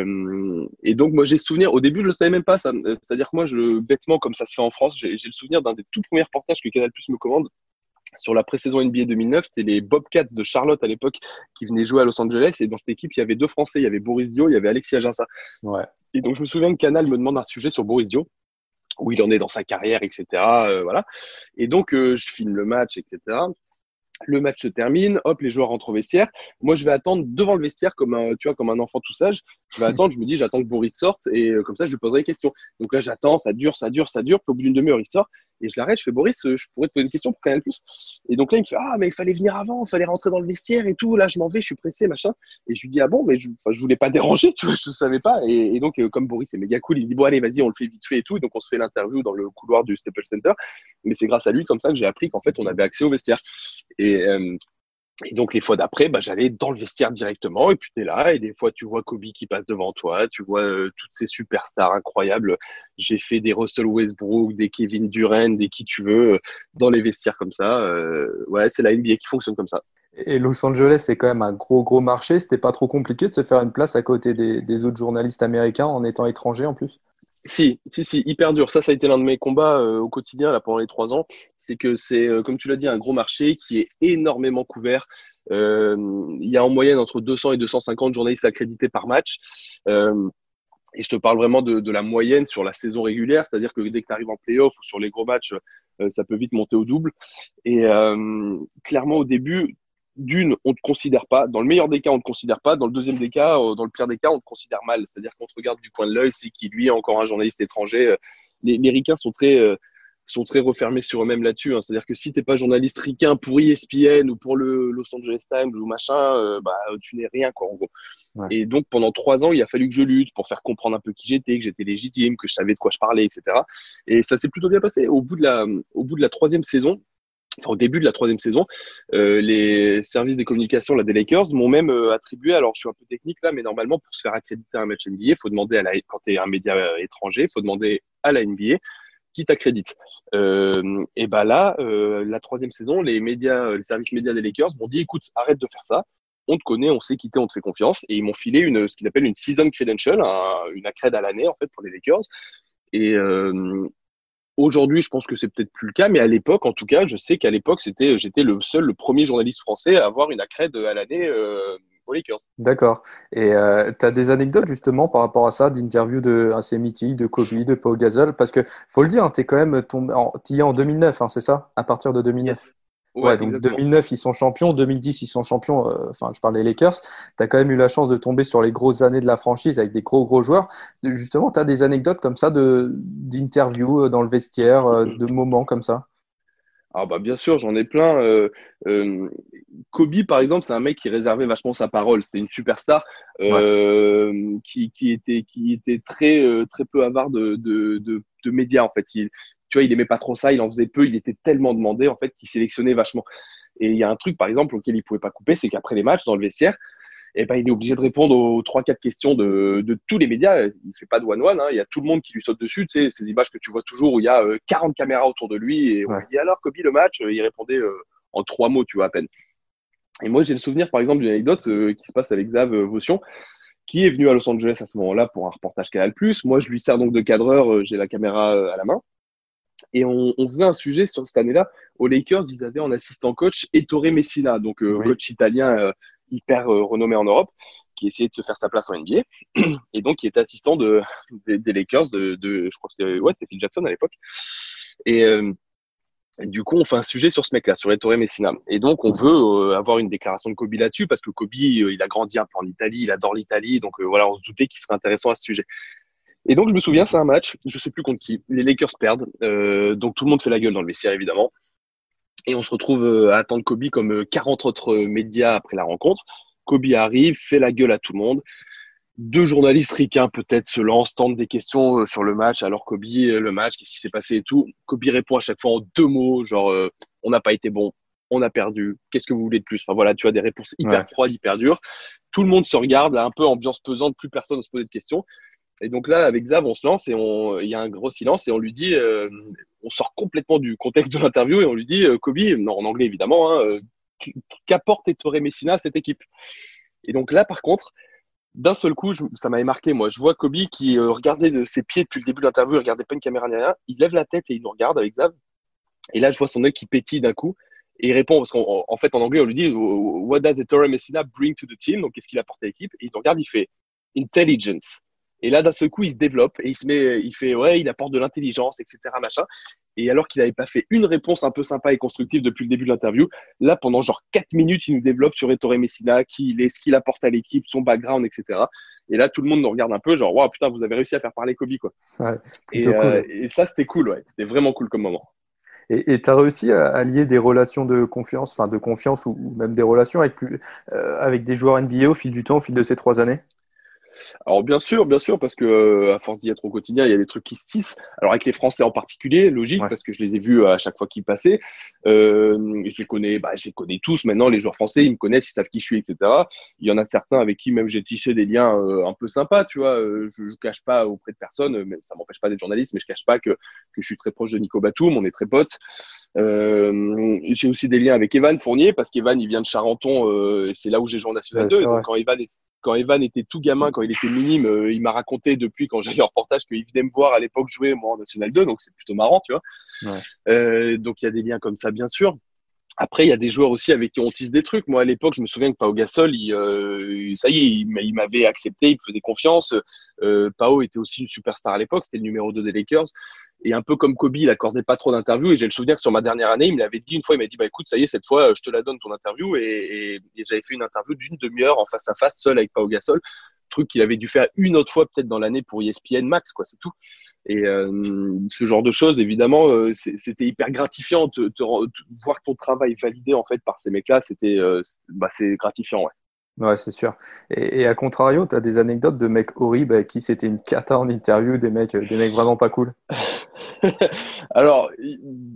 et donc, moi, j'ai souvenir, au début, je le savais même pas, ça. C'est-à-dire que moi, je, bêtement, comme ça se fait en France, j'ai le souvenir d'un des tout premiers reportages que Canal Plus me commande sur la pré-saison NBA 2009, c'était les Bobcats de Charlotte à l'époque qui venaient jouer à Los Angeles. Et dans cette équipe, il y avait deux Français. Il y avait Boris Dio, il y avait Alexis Aginsa. Ouais. Et donc, je me souviens que Canal me demande un sujet sur Boris Dio, où il en est dans sa carrière, etc. Euh, voilà. Et donc, euh, je filme le match, etc. Le match se termine, hop, les joueurs rentrent au vestiaire. Moi, je vais attendre devant le vestiaire comme un, tu vois, comme un enfant tout sage. Je vais attendre, je me dis, j'attends que Boris sorte et euh, comme ça, je lui poserai des questions. Donc là, j'attends, ça dure, ça dure, ça dure. Puis au bout d'une demi-heure, il sort et je l'arrête. Je fais Boris, euh, je pourrais te poser une question pour Canal Plus. Et donc là, il me fait, ah, mais il fallait venir avant, il fallait rentrer dans le vestiaire et tout. Là, je m'en vais, je suis pressé, machin. Et je lui dis, ah bon, mais je, je voulais pas déranger, tu vois, je savais pas. Et, donc, euh, comme Boris est méga cool, il me dit, bon, allez, vas-y, on le fait vite fait et tout. Et donc, on se fait l'interview dans le couloir du Staples Center. Mais c'est grâce à lui, comme ça, que j'ai appris qu'en fait, on avait accès au vestiaire. Et, et donc, les fois d'après, bah, j'allais dans le vestiaire directement, et puis tu es là, et des fois, tu vois Kobe qui passe devant toi, tu vois euh, toutes ces superstars incroyables. J'ai fait des Russell Westbrook, des Kevin Durant, des qui tu veux, euh, dans les vestiaires comme ça. Euh, ouais, c'est la NBA qui fonctionne comme ça. Et Los Angeles, c'est quand même un gros, gros marché. C'était pas trop compliqué de se faire une place à côté des, des autres journalistes américains en étant étranger en plus? Si, si, si, hyper dur. Ça, ça a été l'un de mes combats euh, au quotidien là, pendant les trois ans. C'est que c'est, euh, comme tu l'as dit, un gros marché qui est énormément couvert. Euh, il y a en moyenne entre 200 et 250 journalistes accrédités par match. et je te parle vraiment de, de, la moyenne sur la saison régulière, c'est-à-dire que dès que tu arrives en playoff ou sur les gros matchs, ça peut vite monter au double. Et clairement, au début, d'une, on ne te considère pas. Dans le meilleur des cas, on ne te considère pas. Dans le deuxième des cas, euh, dans le pire des cas, on te considère mal. C'est-à-dire qu'on te regarde du coin de l'œil, c'est qui lui est encore un journaliste étranger. Euh, les, les ricains sont très, euh, sont très refermés sur eux-mêmes là-dessus. Hein. C'est-à-dire que si tu n'es pas journaliste ricain pour ESPN ou pour le Los Angeles Times ou machin, bah, tu n'es rien, quoi, en gros. Et donc, pendant trois ans, il a fallu que je lutte pour faire comprendre un peu qui j'étais, que j'étais légitime, que je savais de quoi je parlais, etc. Et ça s'est plutôt bien passé. Au bout de la, au bout de la troisième saison, au début de la troisième saison, euh, les services des communications des Lakers m'ont même euh, attribué, alors je suis un peu technique là, mais normalement pour se faire accréditer un match NBA, faut demander à la, quand tu es un média euh, étranger, il faut demander à la NBA qui t'accrédite. et ben là, la troisième saison, les médias, les services médias des Lakers m'ont dit, écoute, arrête de faire ça. On te connaît, on sait qui on te fait confiance. Et ils m'ont filé ce qu'ils appellent une season credential, une accrède à l'année en fait pour les Lakers. Aujourd'hui, je pense que c'est peut-être plus le cas, mais à l'époque, en tout cas, je sais qu'à l'époque, c'était, j'étais le seul, le premier journaliste français à avoir une accrède à l'année euh, aux Lakers. D'accord. Et euh, tu as des anecdotes justement par rapport à ça, d'interviews de assez mythiques, de Kobe, de Paul Gasol? Parce que faut le dire, hein, tu es quand même tombé en, y es en 2009, hein, c'est ça? À partir de 2009 Ouais, donc 2009, ils sont champions. 2010, ils sont champions. Euh, enfin, je parle des Lakers. Tu as quand même eu la chance de tomber sur les grosses années de la franchise avec des gros, gros joueurs. Justement, tu as des anecdotes comme ça d'interviews euh, dans le vestiaire, euh, de moments comme ça? Ah bah bien sûr, j'en ai plein. Kobe, par exemple, c'est un mec qui réservait vachement sa parole. C'était une superstar qui, qui, était, qui était très, très peu avare de, de, de, médias. En fait, il, tu vois, il aimait pas trop ça, il en faisait peu, il était tellement demandé en fait qu'il sélectionnait vachement. Et il y a un truc par exemple auquel il pouvait pas couper, c'est qu'après les matchs dans le vestiaire, eh ben, il est obligé de répondre aux trois quatre questions de, de, tous les médias. Il fait pas de one one, hein. il y a tout le monde qui lui saute dessus. Tu sais, ces images que tu vois toujours où il y a 40 euh, caméras autour de lui et on dit alors Kobe le match, il répondait euh, en trois mots, tu vois à peine. Et moi j'ai le souvenir par exemple d'une anecdote euh, qui se passe avec Xav Votion qui est venu à Los Angeles à ce moment-là pour un reportage Canal+. Moi, je lui sers donc de cadreur, j'ai la caméra à la main. Et on, faisait un sujet sur cette année-là. Aux Lakers, ils avaient en assistant coach Ettore Messina, donc euh, coach italien euh, hyper euh, renommé en Europe, qui essayait de se faire sa place en NBA. Et donc, qui était assistant de, des, Lakers, de, je crois que c'était ouais, Phil Jackson à l'époque. Et, du coup, on fait un sujet sur ce mec-là, sur Ettore Messina. Et donc, on veut avoir une déclaration de Kobe là-dessus, parce que Kobe, il a grandi un peu en Italie, il adore l'Italie. Donc, voilà, on se doutait qu'il serait intéressant à ce sujet. Et donc, je me souviens, c'est un match, je sais plus contre qui. Les Lakers perdent. Euh, donc, tout le monde fait la gueule dans le vestiaire, évidemment. Et on se retrouve euh, à attendre Kobe comme 40 euh, autres médias après la rencontre. Kobe arrive, fait la gueule à tout le monde. Deux journalistes ricains peut-être se lancent, tentent des questions sur le match. Alors Kobe, le match, qu'est-ce qui s'est passé et tout. Kobe répond à chaque fois en deux mots, genre on n'a pas été bon, on a perdu, qu'est-ce que vous voulez de plus? Enfin voilà, tu as des réponses hyper froides, hyper dures. Tout le monde se regarde, là, un peu ambiance pesante, plus personne ne se pose de questions. Et donc là, avec Zav, on se lance et il y a un gros silence et on lui dit, euh, on sort complètement du contexte de l'interview et on lui dit, euh, Kobe, non, en anglais évidemment, hein, euh, qu'apporte Ettore Messina à cette équipe? Et donc là, par contre, d'un seul coup, ça m'avait marqué, moi. Je vois Kobe qui regardait de ses pieds depuis le début de l'interview, il regardait pas une caméra rien. Il lève la tête et il nous regarde avec Zav. Et là, je vois son œil qui pétille d'un coup. Et il répond, parce qu'en fait, en anglais, on lui dit What does Ettore Messina bring to the team? Donc, qu'est-ce qu'il apporte à l'équipe? Et il nous regarde, il fait Intelligence. Et là, d'un seul coup, il se développe et il se met, il fait, ouais, il apporte de l'intelligence, etc., machin. Et alors qu'il n'avait pas fait une réponse un peu sympa et constructive depuis le début de l'interview, là, pendant genre 4 minutes, il nous développe sur Ettore Messina, qui il est, ce qu'il apporte à l'équipe, son background, etc. Et là, tout le monde nous regarde un peu, genre, waouh, putain, vous avez réussi à faire parler Kobe, quoi. Ouais, et, euh, et, ça, c'était cool, ouais. C'était vraiment cool comme moment. Et tu as réussi à, lier des relations de confiance, enfin de confiance ou, même des relations avec, plus, euh, avec des joueurs NBA au fil du temps, au fil de ces trois années? Alors bien sûr, bien sûr, parce que euh, à force d'y être au quotidien, il y a des trucs qui se tissent. Alors avec les Français en particulier, logique, parce que je les ai vus à chaque fois qu'ils passaient. Euh, je les connais, bah, je les connais tous maintenant. Les joueurs français, ils me connaissent, ils savent qui je suis, etc. Il y en a certains avec qui même j'ai tissé des liens euh, un peu sympas, tu vois. je, ne cache pas auprès de personne, mais ça m'empêche pas d'être journaliste, mais je cache pas que, que je suis très proche de Nico Batum, on est très potes. j'ai aussi des liens avec Evan Fournier parce qu'Evan il vient de Charenton et c'est là où j'ai joué en National 2. Donc quand Evan est quand Evan était tout gamin, quand il était minime, euh, il m'a raconté depuis quand j'allais en reportage qu'il venait me voir à l'époque jouer moi en National 2, donc c'est plutôt marrant, tu vois. Ouais. Euh, donc il y a des liens comme ça, bien sûr. Après, il y a des joueurs aussi avec qui on tisse des trucs. Moi, à l'époque, je me souviens que Pao Gasol, il, euh, ça y est, il, m'avait accepté, il me faisait confiance. Euh, Pao était aussi une superstar à l'époque, c'était le numéro 2 des Lakers. Et un peu comme Kobe, il accordait pas trop d'interviews. Et j'ai le souvenir que sur ma dernière année, il me l'avait dit une fois, il m'a dit, bah écoute, ça y est, cette fois, je te la donne ton interview. Et, et, j'avais fait une interview d'une demi-heure en face à face, seul avec Pao Gasol. Truc qu'il avait dû faire une autre fois peut-être dans l'année pour ESPN Max, quoi, c'est tout. Et euh, ce genre de choses, évidemment, euh, c'était hyper gratifiant de, voir ton travail validé en fait par ces mecs-là. C'était, euh, bah, c'est gratifiant, ouais. Ouais, c'est sûr. Et, à contrario, tu as des anecdotes de mecs horribles avec qui c'était une cata en interview, des mecs, des mecs vraiment pas cool? alors,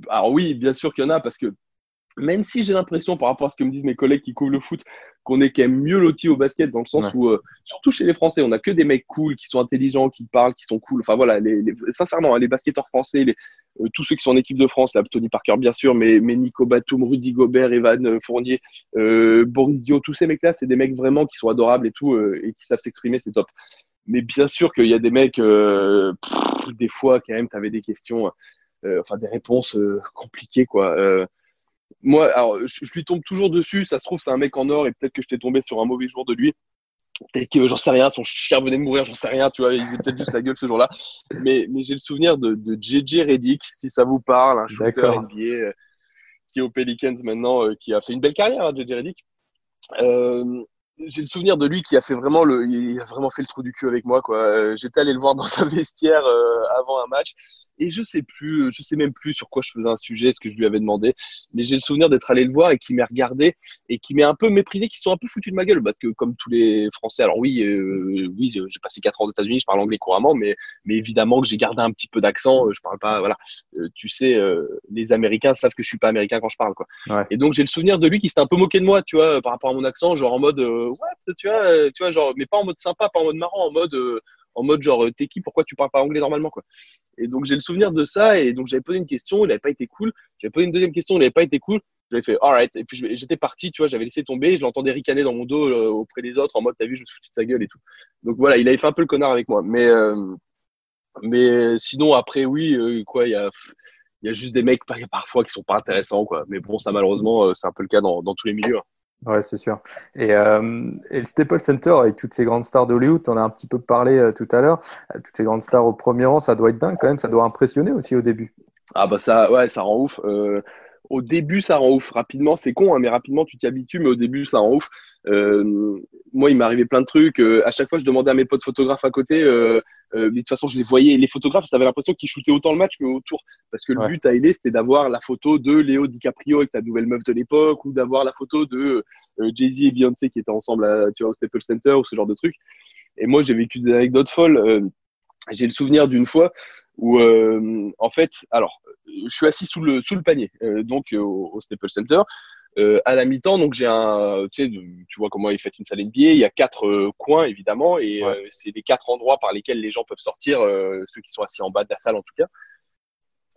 alors oui, bien sûr qu'il y en a parce que même si j'ai l'impression, par rapport à ce que me disent mes collègues qui couvrent le foot, qu'on est quand même mieux lotis au basket, dans le sens où, euh, surtout chez les Français, on a que des mecs cool, qui sont intelligents, qui parlent, qui sont cool. Enfin voilà, les, sincèrement, hein, les basketteurs français, les, euh, tous ceux qui sont en équipe de France, là, Tony Parker bien sûr, mais, mais Nico Batum, Rudy Gobert, Evan euh, Fournier, Boris Dio, tous ces mecs-là, c'est des mecs vraiment qui sont adorables et tout, et qui savent s'exprimer, c'est top. Mais bien sûr qu'il y a des mecs, des fois, quand même, tu avais des questions, enfin des réponses compliquées, quoi moi, alors, je, lui tombe toujours dessus. Ça se trouve, c'est un mec en or et peut-être que je t'ai tombé sur un mauvais jour de lui. Peut-être que j'en sais rien, son chien venait de mourir, j'en sais rien, tu vois, il faisait peut-être juste la gueule ce jour-là. Mais, mais j'ai le souvenir de, de JJ Reddick, si ça vous parle, un shooter NBA euh, qui est au Pelicans maintenant, euh, qui a fait une belle carrière, hein, JJ Reddick. Euh, j'ai le souvenir de lui qui a fait vraiment le, il a vraiment fait le trou du cul avec moi quoi. J'étais allé le voir dans sa vestiaire avant un match et je sais plus, je sais même plus sur quoi je faisais un sujet, ce que je lui avais demandé, mais j'ai le souvenir d'être allé le voir et qui m'a regardé et qui m'est un peu méprisé, qui sont un peu foutus de ma gueule, parce que comme tous les Français, alors oui, euh, oui, j'ai passé quatre ans aux États-Unis, je parle anglais couramment, mais mais évidemment que j'ai gardé un petit peu d'accent, je parle pas, voilà, tu sais, les Américains savent que je suis pas américain quand je parle quoi. Et donc j'ai le souvenir de lui qui s'était un peu moqué de moi, tu vois, par rapport à mon accent, genre en mode ouais, tu vois, euh, tu vois, genre, mais pas en mode sympa, pas en mode marrant, en mode, euh, en mode genre, t'es qui, pourquoi tu parles pas anglais normalement, quoi? Et donc, j'ai le souvenir de ça, et donc, j'avais posé une question, il n'avait pas été cool. J'avais posé une deuxième question, il n'avait pas été cool. J'avais fait, alright. Et puis, j'étais parti, tu vois, j'avais laissé tomber, je l'entendais ricaner dans mon dos euh, auprès des autres, en mode, t'as vu, je me suis foutu de sa gueule et tout. Donc, voilà, il avait fait un peu le connard avec moi. Mais, mais sinon, après, oui, quoi, il y a il y a juste des mecs parfois qui sont pas intéressants quoi mais bon ça malheureusement c'est un peu le cas dans, dans tous les milieux hein. Ouais, c'est sûr. Et, euh, et, le Staples Center, avec toutes ces grandes stars d'Hollywood, on a un petit peu parlé euh, tout à l'heure, euh, toutes ces grandes stars au premier rang, ça doit être dingue quand même, ça doit impressionner aussi au début. Ah bah ça, ouais, ça rend ouf. Au début, ça rend ouf. Rapidement, c'est con, hein, mais rapidement, tu t'y habitues, mais au début, ça rend ouf. Moi, il m'est arrivé plein de trucs. À chaque fois, je demandais à mes potes photographes à côté. Euh, mais de toute façon, je les voyais. Les photographes, tu avais l'impression qu'ils shootaient autant le match que autour. Parce que le but à aider, c'était d'avoir la photo de Léo DiCaprio avec sa nouvelle meuf de l'époque, ou d'avoir la photo de Jay-Z et Beyoncé qui étaient ensemble à, tu vois, au Staples Center, ou ce genre de trucs. Et moi, j'ai vécu des anecdotes folles. j'ai le souvenir d'une fois où, en fait, alors, je suis assis sous le, sous le panier, donc au, au Staples Center. Euh, à la mi-temps, donc j'ai un, tu sais, tu vois comment il fait une salle NBA. Il y a quatre euh, coins évidemment, et euh, c'est les quatre endroits par lesquels les gens peuvent sortir, ceux qui sont assis en bas de la salle en tout cas,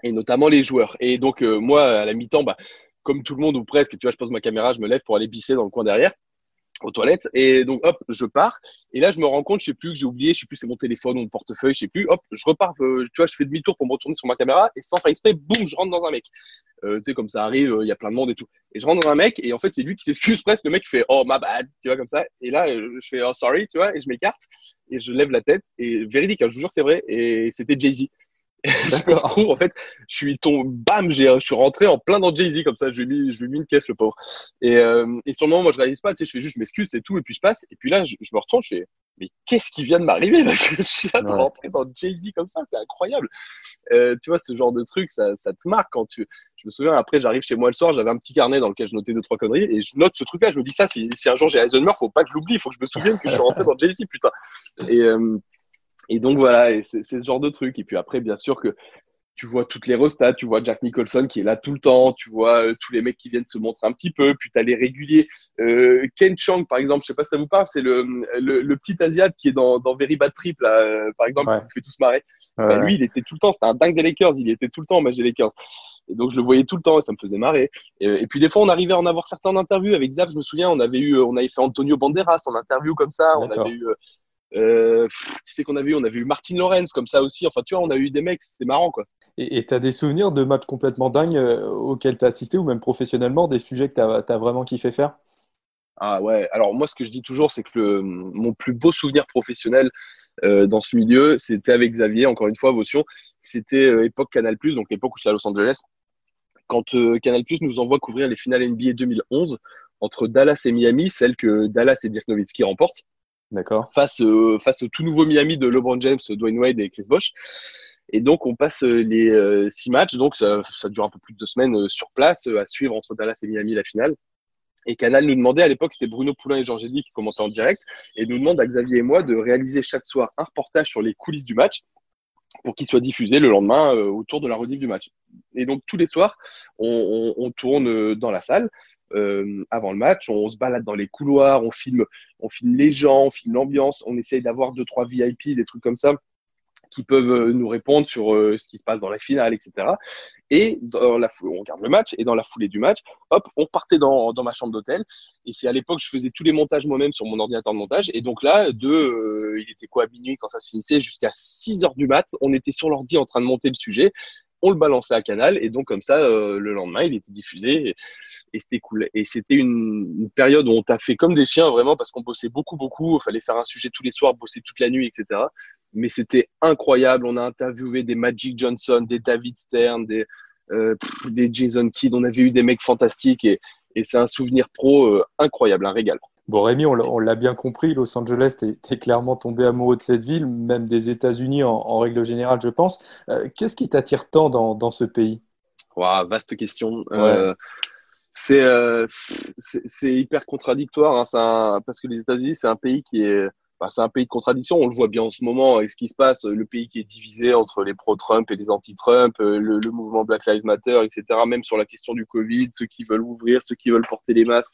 et notamment les joueurs. Et donc moi à la mi-temps, bah, comme tout le monde ou presque, tu vois, je pose ma caméra, je me lève pour aller pisser dans le coin derrière aux toilettes. Et donc, hop, je pars. Et là, je me rends compte, je sais plus que j'ai oublié, je sais plus c'est mon téléphone ou mon portefeuille, je sais plus. Hop, je repars, euh, tu vois, je fais demi-tour pour me retourner sur ma caméra et sans faire exprès, boum, je rentre dans un mec. Euh, tu sais, comme ça arrive, il y a plein de monde et tout. Et je rentre dans un mec et en fait, c'est lui qui s'excuse presque. Le mec fait, oh, my bad, tu vois, comme ça. Et là, je fais, oh, sorry, tu vois, et je m'écarte et je lève la tête. Et véridique, hein, je vous jure, c'est vrai. Et c'était Jay-Z. je me retrouve, en fait, je suis tombé, bam, j'ai, je suis rentré en plein dans Jay-Z, comme ça, je lui ai mis, je lui ai mis une caisse, le pauvre. Et, euh, et sur le moment, moi, je réalise pas, tu sais, je fais juste, je m'excuse, c'est tout, et puis je passe, et puis là, je, me retourne, je fais, mais qu'est-ce qui vient de m'arriver? je suis là de rentrer dans Jay-Z comme ça, c'est incroyable. Euh, tu vois, ce genre de truc, ça, ça te marque quand tu, je me souviens, après, j'arrive chez moi le soir, j'avais un petit carnet dans lequel je notais deux, trois conneries, et je note ce truc-là, je me dis ça, si, si un jour j'ai Eisenhower, faut pas que je l'oublie, faut que je me souvienne que je suis rentré dans Jay-Z, putain. Et, euh, et donc voilà, c'est ce genre de truc. Et puis après, bien sûr que tu vois toutes les restats, tu vois Jack Nicholson qui est là tout le temps, tu vois euh, tous les mecs qui viennent se montrer un petit peu, puis tu as les réguliers. Euh, Ken Chang, par exemple, je sais pas si ça vous parle, c'est le, le, petit Asiat qui est dans, dans Very Bad Trip, là, euh, par exemple, qui fait tous marrer. Bah, lui, il était tout le temps, c'était un dingue des Lakers, il était tout le temps en match des Lakers. Et donc, je le voyais tout le temps et ça me faisait marrer. Et, puis, des fois, on arrivait à en avoir certains en interview. Avec Zaf, je me souviens, on avait eu, on avait fait Antonio Banderas en interview comme ça, on avait eu. Euh, qui c'est qu'on a vu? On a vu Martin Lorenz comme ça aussi. Enfin, tu vois, on a eu des mecs, c'était marrant, quoi. Et tu as des souvenirs de matchs complètement dingues euh, auxquels tu as assisté ou même professionnellement, des sujets que tu as, vraiment kiffé faire? Ah ouais, alors moi ce que je dis toujours, c'est que mon plus beau souvenir professionnel euh, dans ce milieu, c'était avec Xavier, encore une fois, Votion. C'était euh, époque Canal, donc l'époque où j'étais à Los Angeles. Quand Canal nous envoie couvrir les finales NBA 2011 entre Dallas et Miami, celle que Dallas et Dirk Nowitzki remportent. Face, face au tout nouveau Miami de LeBron James, Dwayne Wade et Chris Bosh. Et donc, on passe euh, les euh, six matchs. Donc, ça, dure un peu plus de deux semaines euh, sur place à suivre entre Dallas et Miami la finale. Et Canal nous demandait, à l'époque, c'était Bruno Poulain et Georges Eddy qui commentaient en direct, et nous demande à Xavier et moi de réaliser chaque soir un reportage sur les coulisses du match pour qu'il soit diffusé le lendemain autour de la rediff du match. Et donc, tous les soirs, on tourne dans la salle euh, avant le match, on se balade dans les couloirs, on filme, on filme les gens, on filme l'ambiance, on essaye d'avoir deux, trois VIP, des trucs comme ça qui peuvent euh, nous répondre sur euh, ce qui se passe dans la finale, etc. Et dans la foulée, on regarde le match, et dans la foulée du match, hop, on partait dans, dans ma chambre d'hôtel. Et c'est à l'époque, je faisais tous les montages moi-même sur mon ordinateur de montage. Et donc là, de, il était quoi, à minuit quand ça se finissait, jusqu'à 6 heures du mat, on était sur l'ordi en train de monter le sujet on le balançait à Canal et donc comme ça le lendemain il était diffusé et, c'était cool et c'était une, période où on t'a fait comme des chiens vraiment parce qu'on bossait beaucoup beaucoup il fallait faire un sujet tous les soirs bosser toute la nuit etc mais c'était incroyable. On a interviewé des Magic Johnson, des David Stern, des, euh, Jason Kidd. On avait eu des mecs fantastiques et, et c'est un souvenir pro euh, incroyable, un régal. Bon, Rémi, on l'a bien compris, Los Angeles, tu es, clairement tombé amoureux de cette ville, même des États-Unis en, règle générale, je pense. Euh, qu'est-ce qui t'attire tant dans, dans, ce pays? Wow, Vaste question. c'est hyper contradictoire, hein, parce que les États-Unis, c'est un pays qui est bah, c'est un pays de contradiction. On le voit bien en ce moment avec ce qui se passe, le pays qui est divisé entre les pro-Trump et les anti-Trump, euh, le, mouvement Black Lives Matter, etc. Même sur la question du Covid, ceux qui veulent ouvrir, ceux qui veulent porter les masques.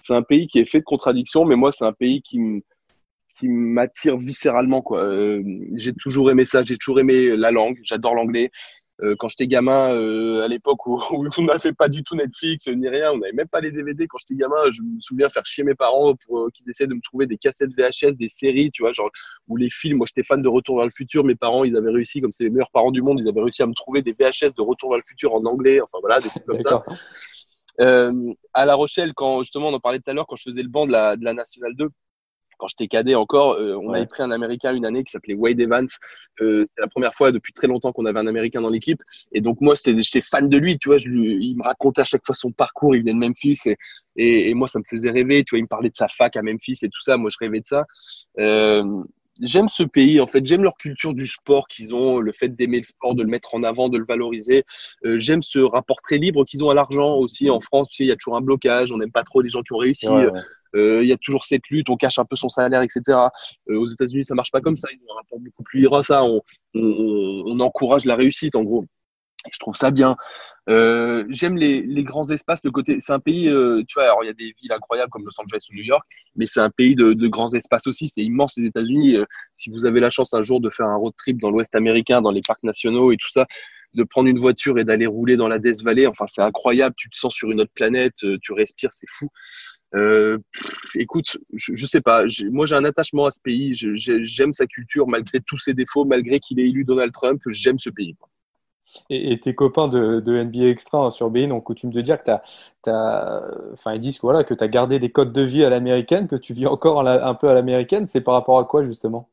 C'est un pays qui est fait de contradictions, mais moi, c'est un pays qui qui m'attire viscéralement quoi. Euh, j'ai toujours aimé ça, j'ai toujours aimé la langue, j'adore l'anglais. Euh, quand j'étais gamin, euh, à l'époque où, on n'avait pas du tout Netflix ni rien, on n'avait même pas les DVD. Quand j'étais gamin, je me souviens faire chier mes parents pour euh, qu'ils essaient de me trouver des cassettes VHS, des séries, tu vois, genre ou les films. Moi, j'étais fan de Retour vers le futur. Mes parents, ils avaient réussi, comme c'est les meilleurs parents du monde, ils avaient réussi à me trouver des VHS de Retour vers le futur en anglais. Enfin voilà, des trucs comme ça. Euh, à La Rochelle, quand justement on en parlait tout à l'heure, quand je faisais le banc de la, de la Nationale 2, quand j'étais cadet encore, euh, on avait pris un Américain une année qui s'appelait Wade Evans. Euh, c'était la première fois depuis très longtemps qu'on avait un Américain dans l'équipe. Et donc moi, j'étais fan de lui. Tu vois, je lui, il me racontait à chaque fois son parcours. Il venait de Memphis et, et, et, moi, ça me faisait rêver. Tu vois, il me parlait de sa fac à Memphis et tout ça. Moi, je rêvais de ça. Euh, j'aime ce pays, en fait, j'aime leur culture du sport qu'ils ont, le fait d'aimer le sport, de le mettre en avant, de le valoriser. Euh, j'aime ce rapport très libre qu'ils ont à l'argent aussi. En France, tu sais, il y a toujours un blocage, on n'aime pas trop les gens qui ont réussi. Euh, il y a toujours cette lutte, on cache un peu son salaire, etc. Euh, aux États-Unis, ça marche pas comme ça. Ils ont un rapport beaucoup plus libre à ça. On, on, on encourage la réussite, en gros je trouve ça bien. Euh, j'aime les, grands espaces. Le côté, c'est un pays, euh, tu vois, alors il y a des villes incroyables comme Los Angeles ou New York, mais c'est un pays de, grands espaces aussi. C'est immense les États-Unis. Euh, si vous avez la chance un jour de faire un road trip dans l'Ouest américain, dans les parcs nationaux et tout ça, de prendre une voiture et d'aller rouler dans la Death Valley, enfin c'est incroyable. Tu te sens sur une autre planète, tu respires, c'est fou. écoute, je, je, sais pas. Moi, j'ai un attachement à ce pays. J'aime sa culture malgré tous ses défauts, malgré qu'il ait élu Donald Trump. J'aime ce pays. Et, tes copains de, de, NBA Extra hein, sur Bein ont coutume de dire que tu as, enfin ils disent voilà, que tu as gardé des codes de vie à l'américaine, que tu vis encore un peu à l'américaine. C'est par rapport à quoi justement?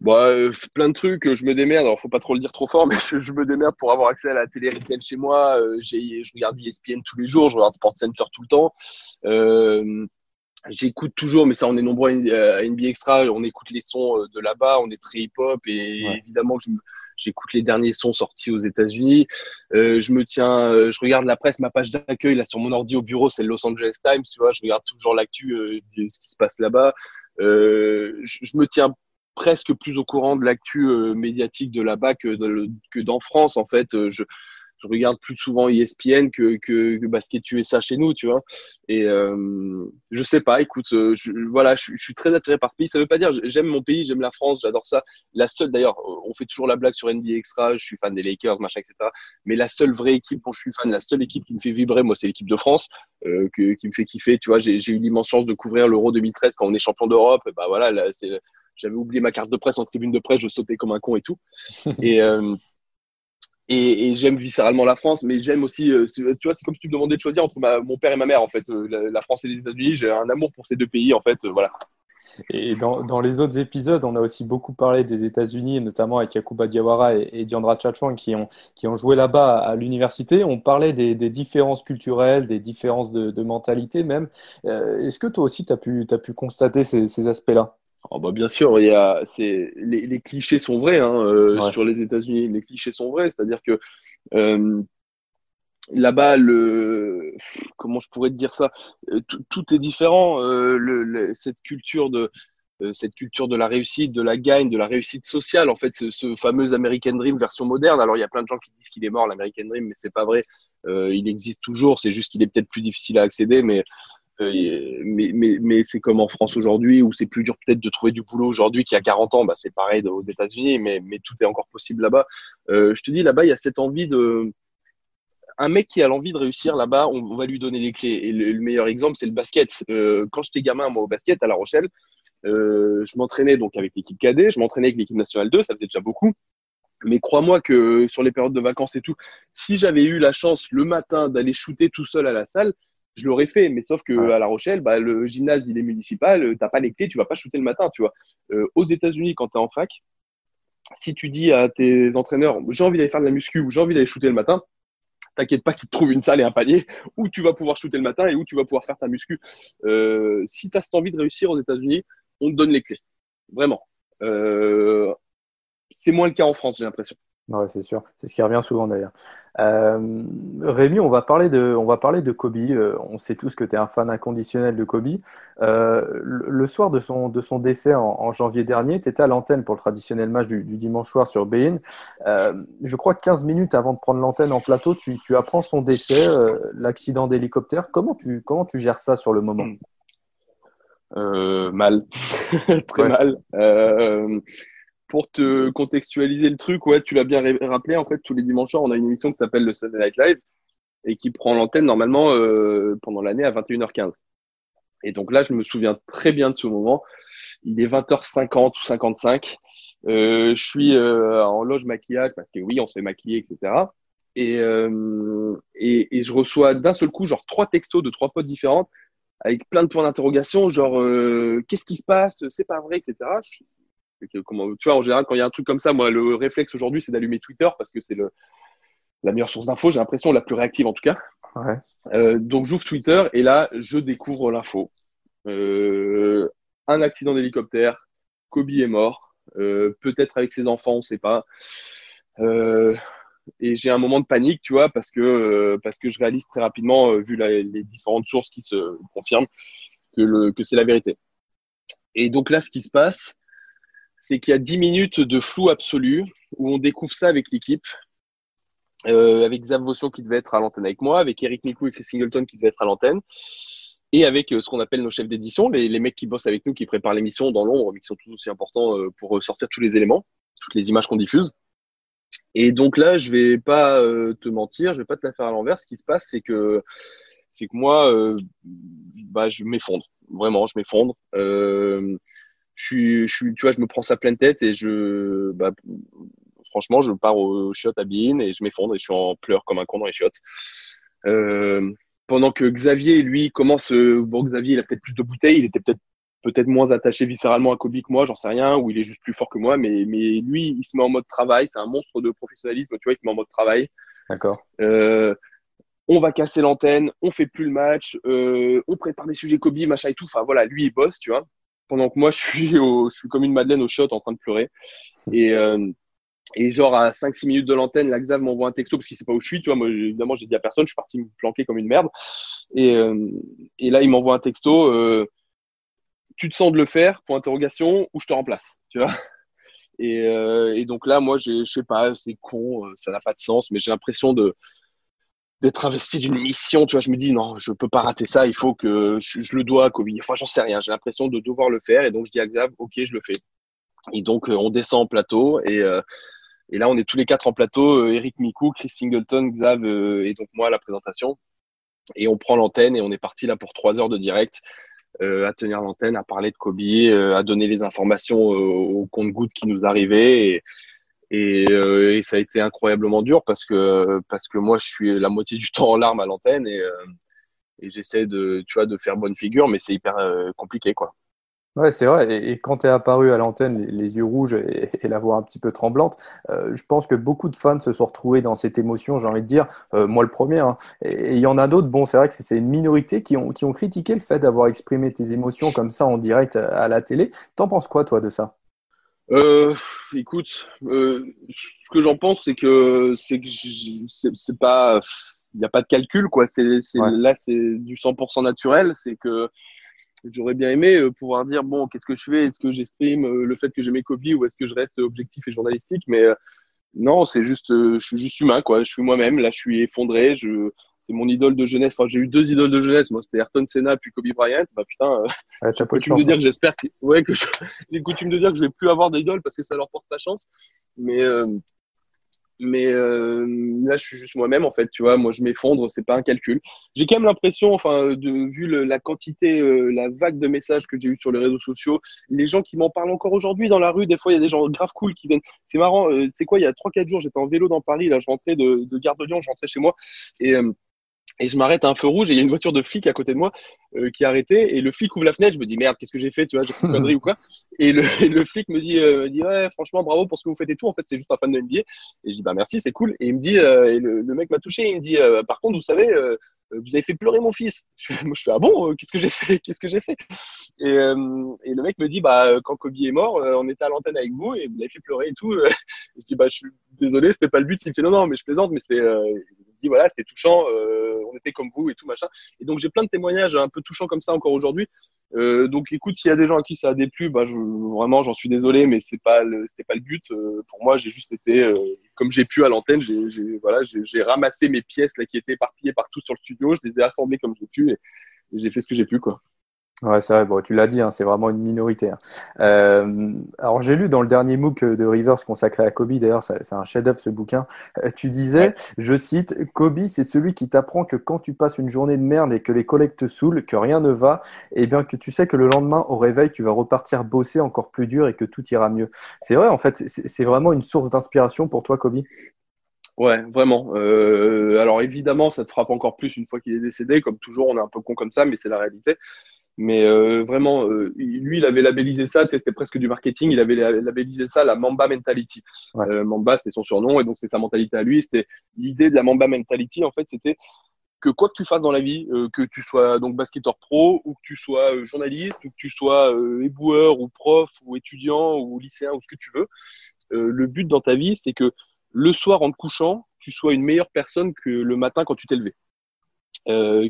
Bah, euh, plein de trucs, je me démerde. Alors, faut pas trop le dire trop fort, mais je, me démerde pour avoir accès à la télé américaine chez moi. Euh, je regarde ESPN tous les jours, je regarde Sport Center tout le temps. Euh, J'écoute toujours, mais ça, on est nombreux à NBA Extra. On écoute les sons de là-bas, on est très hip-hop et évidemment, je me j'écoute les derniers sons sortis aux États-Unis. Euh, je me tiens, euh, je regarde la presse, ma page d'accueil là sur mon ordi au bureau, c'est le Los Angeles Times, tu vois. Je regarde toujours l'actu euh, ce qui se passe là-bas. Euh, je, je, me tiens presque plus au courant de l'actu euh, médiatique de là-bas que, que dans France en fait. Je, je regarde plus souvent ESPN que, que, que Basket USA chez nous, tu vois. Et euh, je sais pas, écoute, euh, je, voilà, je, je, suis très attiré par ce pays. Ça veut pas dire j'aime mon pays, j'aime la France, j'adore ça. La seule, d'ailleurs, on fait toujours la blague sur NBA Extra, je suis fan des Lakers, machin, etc. Mais la seule vraie équipe dont je suis fan, la seule équipe qui me fait vibrer, moi, c'est l'équipe de France, euh, qui me fait kiffer. Tu vois, j'ai eu l'immense chance de couvrir l'Euro 2013 quand on est champion d'Europe. Bah voilà, j'avais oublié ma carte de presse en tribune de presse, je sautais comme un con et tout. Et, et, j'aime viscéralement la France, mais j'aime aussi, euh, tu vois, c'est comme si tu me demandais de choisir entre mon père et ma mère, en fait, euh, la, France et les États-Unis. J'ai un amour pour ces deux pays, en fait, euh, voilà. Et dans, les autres épisodes, on a aussi beaucoup parlé des États-Unis, notamment avec Yakuba Diawara et, et Diandra Chachouan qui ont, joué là-bas à l'université. On parlait des, différences culturelles, des différences de, mentalité même. Est-ce que toi aussi, tu as pu, constater ces aspects-là? Oh bah bien sûr, il y a, c'est, les, les clichés sont vrais hein, euh, ouais. sur les États-Unis. Les clichés sont vrais, c'est-à-dire que euh, là-bas, le, comment je pourrais te dire ça, euh, tout, tout est différent. Euh, le, le, cette culture de cette culture de la réussite, de la gagne, de la réussite sociale, en fait, ce, ce, fameux American Dream version moderne. Alors, il y a plein de gens qui disent qu'il est mort, l'American Dream, mais c'est pas vrai. Il existe toujours. C'est juste qu'il est peut-être plus difficile à accéder, mais mais, mais, c'est comme en France aujourd'hui où c'est plus dur peut-être de trouver du boulot aujourd'hui qu'il y a 40 ans. Bah, c'est pareil aux États-Unis, mais, tout est encore possible là-bas. Euh, je te dis, là-bas, il y a cette envie de. Un mec qui a l'envie de réussir là-bas, on, va lui donner les clés. Et le, le meilleur exemple, c'est le basket. Euh, quand j'étais gamin, moi, au basket à La Rochelle, euh, je m'entraînais donc avec l'équipe cadet, je m'entraînais avec l'équipe nationale 2, ça faisait déjà beaucoup. Mais crois-moi que sur les périodes de vacances et tout, si j'avais eu la chance le matin d'aller shooter tout seul à la salle, je l'aurais fait. Mais sauf que ouais. à La Rochelle, bah, le gymnase, il est municipal, t'as pas les clés, tu vas pas shooter le matin, tu vois. Euh, aux États-Unis, quand tu es en fac, si tu dis à tes entraîneurs, j'ai envie d'aller faire de la muscu ou j'ai envie d'aller shooter le matin, t'inquiète pas qu'ils te trouvent une salle et un panier où tu vas pouvoir shooter le matin et où tu vas pouvoir faire ta muscu. Euh, si tu as cette envie de réussir aux États-Unis, on te donne les clés. Vraiment. Euh, c'est moins le cas en France, j'ai l'impression. Ouais, c'est sûr. C'est ce qui revient souvent d'ailleurs. Euh, Rémi, on va parler de, on va parler de Kobe. Euh, on sait tous que tu es un fan inconditionnel de Kobe. Euh, le, soir de son, de son décès en, en janvier dernier, tu étais à l'antenne pour le traditionnel match du, du dimanche soir sur Bein. Je crois que 15 minutes avant de prendre l'antenne en plateau, tu, tu, apprends son décès, l'accident d'hélicoptère. Comment tu, comment tu gères ça sur le moment? Euh, Mal. Très ouais. mal pour te contextualiser le truc, ouais, tu l'as bien rappelé, en fait, tous les dimanches on a une émission qui s'appelle le Saturday Night Live et qui prend l'antenne normalement euh, pendant l'année à 21h15. Et donc là, je me souviens très bien de ce moment. Il est 20h50 ou 55. Euh, je suis euh, en loge maquillage parce que oui, on se fait maquiller, etc. Et, et, et je reçois d'un seul coup genre trois textos de trois potes différentes avec plein de points d'interrogation, genre qu'est-ce qui se passe, c'est pas vrai, etc. comment, tu vois, en général, quand il y a un truc comme ça, moi, le réflexe aujourd'hui, c'est d'allumer Twitter parce que c'est le, la meilleure source d'infos, j'ai l'impression, la plus réactive en tout cas. Ouais. Euh, donc, j'ouvre Twitter et là, je découvre l'info. Euh, un accident d'hélicoptère, Kobe est mort. Peut-être avec ses enfants, on ne sait pas. et j'ai un moment de panique, tu vois, parce que, parce que je réalise très rapidement, vu les différentes sources qui se confirment, que, que c'est la vérité. Et donc là, ce qui se passe, c'est qu'il y a 10 minutes de flou absolu où on découvre ça avec l'équipe. Euh, avec Xav Votion qui devait être à l'antenne avec moi, avec Eric Mikou et Chris Singleton qui devait être à l'antenne, et avec euh, ce qu'on appelle nos chefs d'édition, les, les, mecs qui bossent avec nous, qui préparent l'émission dans l'ombre, mais qui sont tous aussi importants euh, pour sortir tous les éléments, toutes les images qu'on diffuse. Et donc là, je vais pas te mentir, je vais pas te la faire à l'envers. Ce qui se passe, c'est que c'est que moi, bah, je m'effondre. Vraiment, je m'effondre. Je suis, je suis, tu vois, je me prends ça pleine tête et je, bah, franchement, je pars au shot à Bean et je m'effondre et je suis en pleurs comme un con dans les shots. Euh, pendant que Xavier, lui, commence. Euh, bon, Xavier, il a peut-être plus de bouteilles, il était peut-être peut-être moins attaché viscéralement à Kobe que moi, j'en sais rien, ou il est juste plus fort que moi, mais, mais lui, il se met en mode travail, c'est un monstre de professionnalisme, tu vois, il se met en mode travail. D'accord. Euh, on va casser l'antenne, on fait plus le match, on prépare des sujets Kobe, machin et tout. Enfin voilà, lui il bosse, tu vois. Pendant que moi je suis, je suis comme une madeleine au shot en train de pleurer. Et, et genre à 5-6 minutes de l'antenne, la Xav m'envoie un texto parce qu'il sait pas où je suis. Tu vois, moi évidemment j'ai dit à personne, je suis parti me planquer comme une merde. Et, euh, et là il m'envoie un texto. Euh, tu te sens de le faire Pour interrogation ou je te remplace. Tu vois. Et, euh, et, donc là moi je sais pas, c'est con, ça n'a pas de sens, mais j'ai l'impression de d'être investi d'une mission. Tu vois, je me dis non, je peux pas rater ça. Il faut que je, le dois à Kobe. Enfin j'en sais rien. J'ai l'impression de devoir le faire et donc je dis à Xav, ok je le fais. Et donc on descend en plateau et et là, on est tous les quatre en plateau, euh, Eric Mikou, Chris Singleton, Xav euh, et donc moi à la présentation. Et on prend l'antenne et on est parti là pour trois heures de direct euh, à tenir l'antenne, à parler de Kobe, à donner les informations au compte-gouttes qui nous arrivaient. Et, et, ça a été incroyablement dur parce que, parce que moi, je suis la moitié du temps en larmes à l'antenne et, et j'essaie de, de faire bonne figure, mais c'est hyper compliqué. quoi. Ouais, c'est vrai. Et, quand tu es apparu à l'antenne, les, yeux rouges et, la voix un petit peu tremblante, euh, je pense que beaucoup de fans se sont retrouvés dans cette émotion, j'ai envie de dire, euh, moi le premier. Hein. Et il y en a d'autres, bon, c'est vrai que c'est une minorité qui ont, qui ont critiqué le fait d'avoir exprimé tes émotions comme ça en direct à, la télé. T'en penses quoi, toi, de ça? Euh, Écoute, ce que j'en pense, c'est que c'est que c'est pas. Il n'y a pas de calcul, quoi. C'est Là, c'est du 100% naturel. C'est que J'aurais bien aimé euh, pouvoir dire bon, qu'est-ce que je fais? Est-ce que j'exprime euh, le fait que j'ai mes copies ou est-ce que je reste objectif et journalistique? Mais euh, non, c'est juste, je suis juste humain, quoi. Je suis moi-même. Là, je suis effondré. Je, c'est mon idole de jeunesse. Enfin, j'ai eu deux idoles de jeunesse. Moi, c'était Ayrton Senna puis Kobe Bryant. Bah putain, ouais, j'ai coutume de dire hein. que j'espère que, ouais, que j'ai coutume de dire que je vais plus avoir d'idole parce que ça leur porte pas chance. Mais mais euh, là je suis juste moi-même en fait tu vois moi je m'effondre c'est pas un calcul j'ai quand même l'impression enfin de vu la quantité euh, la vague de messages que j'ai eu sur les réseaux sociaux les gens qui m'en parlent encore aujourd'hui dans la rue des fois il y a des gens grave cool qui viennent c'est marrant euh, tu sais quoi il y a trois quatre jours j'étais en vélo dans Paris là je rentrais de, de Gare de Lyon je rentrais chez moi et et je m'arrête à un feu rouge et il y a une voiture de flic à côté de moi euh, qui est arrêtée et le flic ouvre la fenêtre. Je me dis merde qu'est-ce que j'ai fait tu vois j'ai fait une connerie ou quoi. Et le, le flic me dit, euh, dit ouais franchement bravo pour ce que vous faites et tout. En fait c'est juste un fan de NBA et je dis bah merci c'est cool. Et il me dit euh, et le, mec m'a touché. Il me dit par contre vous savez vous avez fait pleurer mon fils. Moi je fais ah bon qu'est-ce que j'ai fait qu'est-ce que j'ai fait? Et, et, le mec me dit bah quand Kobe est mort on était à l'antenne avec vous et vous l'avez fait pleurer et tout. Je dis bah je suis désolé c'était pas le but. Il me fait non non mais je plaisante mais c'était voilà, c'était touchant, euh, on était comme vous et tout machin. Et donc j'ai plein de témoignages un peu touchants comme ça encore aujourd'hui. Euh, donc écoute, s'il y a des gens à qui ça a déplu, bah, vraiment j'en suis désolé, mais c'est pas c'était pas le but. Euh, pour moi, j'ai juste été comme j'ai pu à l'antenne, j'ai voilà, j'ai ramassé mes pièces là qui étaient éparpillées partout sur le studio, je les ai assemblées comme j'ai pu et, et j'ai fait ce que j'ai pu quoi. Ouais, c'est vrai, bon, tu l'as dit, hein, c'est vraiment une minorité. Hein. Euh, alors, j'ai lu dans le dernier MOOC de Rivers consacré à Kobe, d'ailleurs, c'est un chef-d'œuvre ce bouquin. Euh, tu disais, je cite, Kobe, c'est celui qui t'apprend que quand tu passes une journée de merde et que les collègues te saoulent, que rien ne va, et eh bien que tu sais que le lendemain, au réveil, tu vas repartir bosser encore plus dur et que tout ira mieux. C'est vrai, en fait, c'est vraiment une source d'inspiration pour toi, Kobe? Ouais, vraiment. Euh, alors évidemment, ça te frappe encore plus une fois qu'il est décédé. Comme toujours, on est un peu con comme ça, mais c'est la réalité. Mais euh, vraiment, euh, lui, il avait labellisé ça, c'était presque du marketing, il avait labellisé ça la Mamba Mentality. Euh, Mamba, c'était son surnom, et donc c'est sa mentalité à lui. C'était l'idée de la Mamba Mentality, en fait, c'était que quoi que tu fasses dans la vie, euh, que tu sois donc basketteur pro ou que tu sois euh, journaliste ou que tu sois euh, éboueur ou prof ou étudiant ou lycéen ou ce que tu veux, le but dans ta vie, c'est que le soir en te couchant, tu sois une meilleure personne que le matin quand tu t'es levé.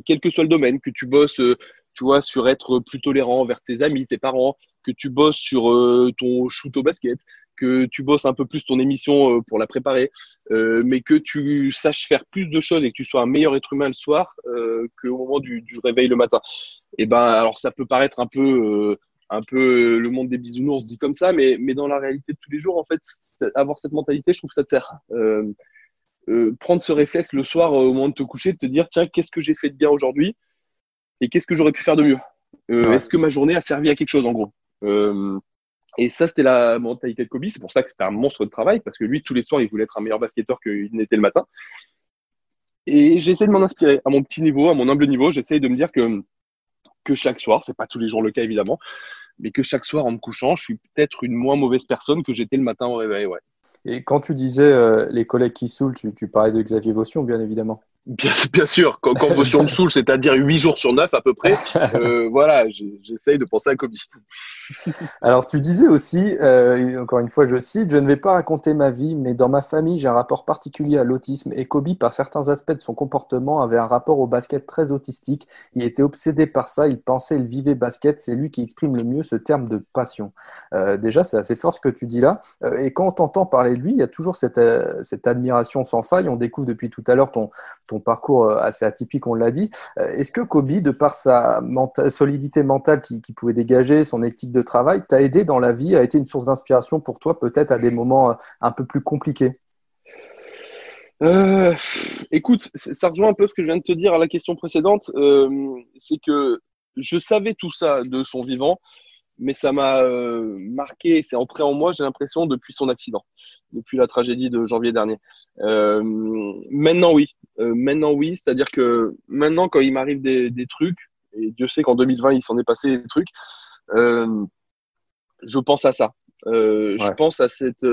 quel que soit le domaine, que tu bosses, tu vois, sur être plus tolérant envers tes amis, tes parents, que tu bosses sur ton shoot au basket, que tu bosses un peu plus ton émission euh, pour la préparer, euh, mais que tu saches faire plus de choses et que tu sois un meilleur être humain le soir euh, qu'au moment du, réveil le matin. Et eh ben, alors ça peut paraître un peu, un peu le monde des bisounours dit comme ça, mais, mais dans la réalité de tous les jours, en fait, avoir cette mentalité, je trouve que ça te sert. prendre ce réflexe le soir au moment de te coucher, de te dire tiens, qu'est-ce que j'ai fait de bien aujourd'hui? Et qu'est-ce que j'aurais pu faire de mieux? Est-ce que ma journée a servi à quelque chose en gros? Et ça, c'était la mentalité de Kobe. C'est pour ça que c'était un monstre de travail, parce que lui, tous les soirs, il voulait être un meilleur basketteur qu'il n'était le matin. Et j'essaie de m'en inspirer. À mon petit niveau, à mon humble niveau, j'essaie de me dire que, que chaque soir, c'est pas tous les jours le cas évidemment, mais que chaque soir, en me couchant, je suis peut-être une moins mauvaise personne que j'étais le matin au réveil. Ouais. Et quand tu disais euh, les collègues qui saoulent, tu, tu parlais de Xavier Vaution, bien évidemment. Bien, bien, sûr, Vaution me saoule, c'est-à-dire 8 jours sur 9 à peu près, euh, voilà, j'essaye de penser à Kobe. Alors tu disais aussi, euh, encore une fois je cite, je ne vais pas raconter ma vie, mais dans ma famille j'ai un rapport particulier à l'autisme et Kobe par certains aspects de son comportement avait un rapport au basket très autistique, il était obsédé par ça, il pensait, il vivait basket, c'est lui qui exprime le mieux ce terme de passion. Euh, déjà c'est assez fort ce que tu dis là, et quand on t'entend parler de lui, il y a toujours cette, cette admiration sans faille, on découvre depuis tout à l'heure ton, ton parcours euh, assez atypique, on l'a dit. Euh, est-ce que Kobe, de par sa solidité mentale qui pouvait dégager, son éthique de travail, t'a aidé dans la vie, a été une source d'inspiration pour toi, peut-être à des moments euh, un peu plus compliqués? Écoute, ça rejoint un peu ce que je viens de te dire à la question précédente. c'est que je savais tout ça de son vivant, mais ça m'a euh, marqué, c'est entré en moi, j'ai l'impression, depuis son accident, depuis la tragédie de janvier dernier. Euh, maintenant, oui. Euh, maintenant, oui. C'est-à-dire que maintenant, quand il m'arrive des, des, trucs, et Dieu sait qu'en 2020, il s'en est passé des trucs, euh, je pense à ça. Euh, je pense à cette,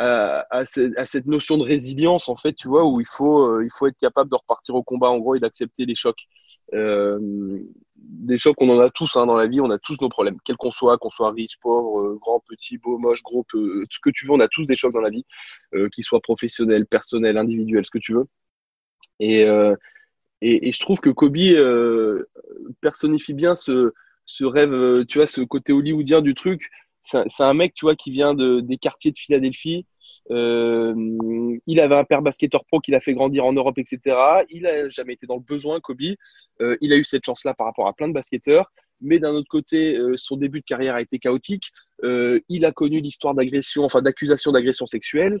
à, à, cette notion de résilience, en fait, tu vois, où il faut, il faut être capable de repartir au combat, en gros, et d'accepter les chocs des chocs, on en a tous hein, dans la vie, on a tous nos problèmes, quel qu'on soit, qu'on soit riche, pauvre, euh, grand, petit, beau, moche, gros, peu, ce que tu veux, on a tous des chocs dans la vie, euh, qu'ils soient professionnels, personnels, individuels, ce que tu veux. Et, euh, et, et, je trouve que Kobe euh, personnifie bien ce, ce rêve, tu vois, ce côté hollywoodien du truc, c'est un mec, tu vois, qui vient de, des quartiers de Philadelphie. Euh, il avait un père basketteur pro qui l'a fait grandir en Europe, etc. Il n'a jamais été dans le besoin, Kobe. Euh, il a eu cette chance-là par rapport à plein de basketteurs. Mais d'un autre côté, euh, son début de carrière a été chaotique. Il a connu l'histoire d'agression, enfin d'accusation d'agression sexuelle.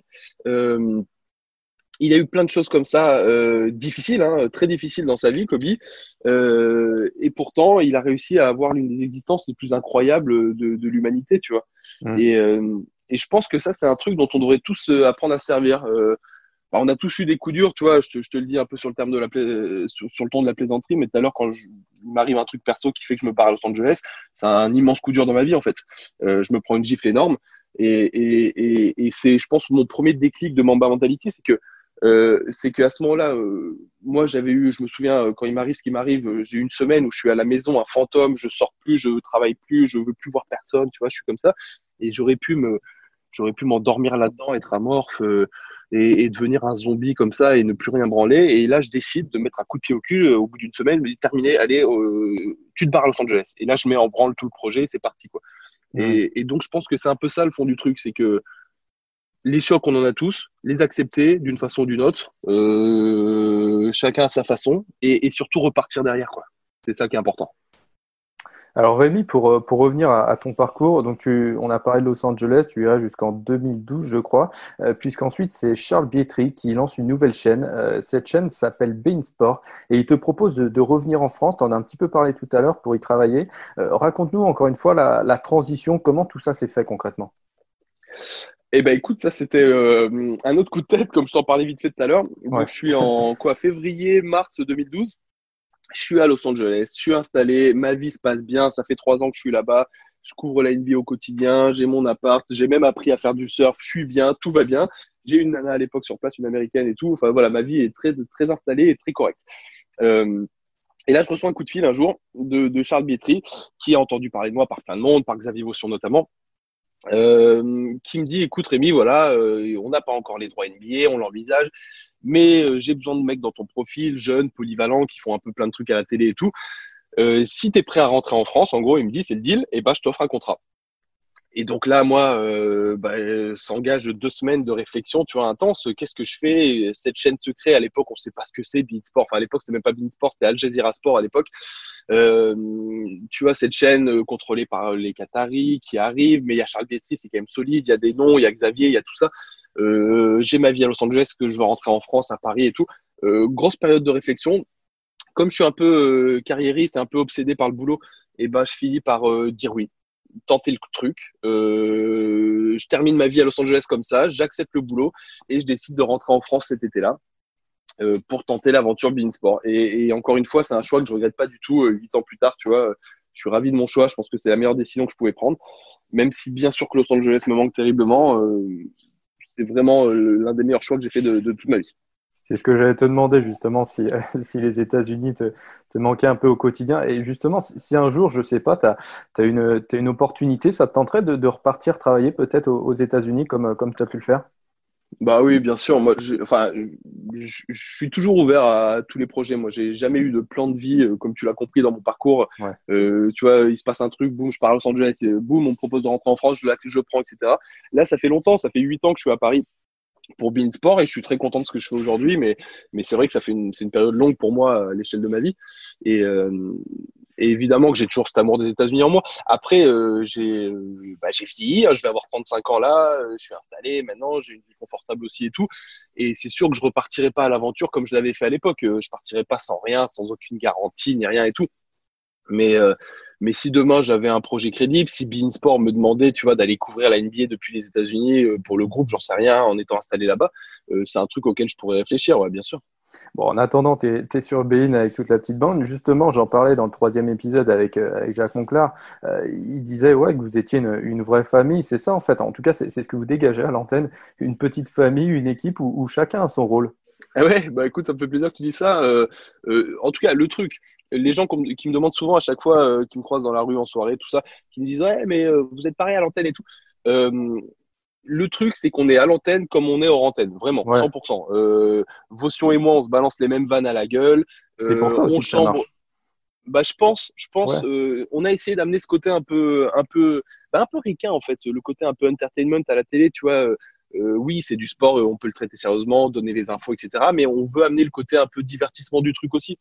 Il a eu plein de choses comme ça euh, difficiles, hein, très difficiles dans sa vie, Kobe. Euh, et pourtant, il a réussi à avoir l'une des existences les plus incroyables de, de l'humanité, tu vois. Mmh. Et, euh, et, je pense que ça, c'est un truc dont on devrait tous apprendre à servir. Bah, on a tous eu des coups durs, tu vois. Je te, je te, le dis un peu sur le terme de la sur, sur, le ton de la plaisanterie, mais tout à l'heure, quand il m'arrive un truc perso qui fait que je me pars à Los Angeles, c'est un immense coup dur dans ma vie, en fait. Je me prends une gifle énorme. Et, et, et, et c'est, je pense, mon premier déclic de Mamba Mentality, c'est que euh, c'est qu'à ce moment-là, euh, moi j'avais eu, je me souviens euh, quand il m'arrive ce qui m'arrive, euh, j'ai eu une semaine où je suis à la maison, un fantôme, je sors plus, je travaille plus, je veux plus voir personne, tu vois, je suis comme ça, et j'aurais pu me, j'aurais pu m'endormir là-dedans, être amorphe et, et, devenir un zombie comme ça et ne plus rien branler. Et là, je décide de mettre un coup de pied au cul au bout d'une semaine, me dis terminé, allez, tu te barres à Los Angeles. Et là, je mets en branle tout le projet, c'est parti quoi. Et, et donc je pense que c'est un peu ça le fond du truc, c'est que les chocs, on en a tous, les accepter d'une façon ou d'une autre, euh, chacun à sa façon, et, surtout repartir derrière. quoi. C'est ça qui est important. Alors Rémi, pour, euh, pour revenir à, ton parcours, donc on a parlé de Los Angeles, tu iras jusqu'en 2012 je crois, euh, puisqu'ensuite c'est Charles Bietri qui lance une nouvelle chaîne. Cette chaîne s'appelle Bein Sport et il te propose de, revenir en France, tu en as un petit peu parlé tout à l'heure pour y travailler. Raconte-nous encore une fois la transition, comment tout ça s'est fait concrètement? Eh ben écoute, ça c'était euh, un autre coup de tête, comme je t'en parlais vite fait tout à l'heure. Ouais. Je suis en quoi février, mars 2012. Je suis à Los Angeles, je suis installé, ma vie se passe bien, ça fait trois ans que je suis là-bas. je couvre la NBA au quotidien, j'ai mon appart, j'ai même appris à faire du surf, je suis bien, tout va bien. J'ai une nana à l'époque sur place, une américaine et tout. Enfin voilà, ma vie est très, très installée et très correcte. Euh, et là, je reçois un coup de fil un jour de, de Charles Bietri, qui a entendu parler de moi par plein de monde, par Xavier Vaution notamment, euh, qui me dit écoute Rémi, voilà, euh, on n'a pas encore les droits NBA, on l'envisage, mais euh, j'ai besoin de mecs dans ton profil, jeunes, polyvalents, qui font un peu plein de trucs à la télé et tout. Euh, si tu es prêt à rentrer en France, en gros, il me dit c'est le deal, et bah je t'offre un contrat. Et donc là, moi, euh, bah, s'engage deux semaines de réflexion, tu vois, intense. Qu'est-ce que je fais? Cette chaîne secrète, à l'époque, on ne sait pas ce que c'est, Sport. Enfin, à l'époque, c'était même pas Sport, c'était Al Jazeera Sport à l'époque. Euh, tu vois, cette chaîne euh, contrôlée par les Qataris qui arrivent, mais il y a Charles Bietri, c'est quand même solide. Il y a des noms, il y a Xavier, il y a tout ça. Euh, J'ai ma vie à Los Angeles, que je veux rentrer en France, à Paris et tout. Euh, grosse période de réflexion. Comme je suis un peu euh, carriériste un peu obsédé par le boulot, et eh ben, je finis par dire oui tenter le truc. Euh, je termine ma vie à Los Angeles comme ça, j'accepte le boulot et je décide de rentrer en France cet été-là euh, pour tenter l'aventure Beansport. Et, et encore une fois, c'est un choix que je regrette pas du tout. Euh, huit ans plus tard, tu vois, je suis ravi de mon choix. Je pense que c'est la meilleure décision que je pouvais prendre, même si bien sûr que Los Angeles me manque terriblement. c'est vraiment l'un des meilleurs choix que j'ai fait de toute ma vie. C'est ce que j'allais te demander justement si, si les États-Unis te, te, manquaient un peu au quotidien. Et justement, si un jour, je ne sais pas, tu as, as, une, une opportunité, ça te tenterait de, de repartir travailler peut-être aux, États-Unis comme, comme tu as pu le faire? Bah oui, bien sûr. Moi, enfin, je suis toujours ouvert à tous les projets. Moi, j'ai jamais eu de plan de vie, euh, comme tu l'as compris dans mon parcours. Ouais. Euh, tu vois, il se passe un truc, boum, je pars à Los Angeles, boum, on me propose de rentrer en France, je, je prends, etc. Là, ça fait longtemps, ça fait huit ans que je suis à Paris pour Beansport et je suis très content de ce que je fais aujourd'hui, mais, mais c'est vrai que ça fait une, c'est une période longue pour moi à l'échelle de ma vie. Et, euh, et évidemment que j'ai toujours cet amour des États-Unis en moi. Après, euh, j'ai, euh, bah, j'ai vieilli, hein, je vais avoir 35 ans là, euh, je suis installé maintenant, j'ai une vie confortable aussi et tout. Et c'est sûr que je repartirai pas à l'aventure comme je l'avais fait à l'époque. Euh, je partirai pas sans rien, sans aucune garantie ni rien et tout. Mais mais si demain j'avais un projet crédible, si Beansport me demandait, tu vois, d'aller couvrir la NBA depuis les États-Unis euh, pour le groupe, j'en sais rien, en étant installé là-bas, euh, c'est un truc auquel je pourrais réfléchir, ouais, bien sûr. Bon, en attendant, tu es, sur Bein avec toute la petite bande. Justement, j'en parlais dans le troisième épisode avec, euh, avec Jacques Monclar. il disait ouais, que vous étiez une, une vraie famille. C'est ça, en fait. En tout cas, c'est ce que vous dégagez à l'antenne. Une petite famille, une équipe où, où, chacun a son rôle. Ah ouais, bah écoute, ça me fait plaisir que tu dis ça. en tout cas, le truc, les gens qui me demandent souvent à chaque fois, euh, qui me croisent dans la rue en soirée, tout ça, qui me disent ouais, mais euh, vous êtes pareil à l'antenne et tout. Euh, le truc, c'est qu'on est à l'antenne comme on est hors antenne, vraiment, 100%. Euh, Votion et moi, on se balance les mêmes vannes à la gueule. C'est pour ça aussi que ça marche. Bah, je pense, je pense, on a essayé d'amener ce côté un peu, un peu, bah, un peu ricain en fait, le côté un peu entertainment à la télé, tu vois. oui, c'est du sport, on peut le traiter sérieusement, donner les infos, etc. Mais on veut amener le côté un peu divertissement du truc aussi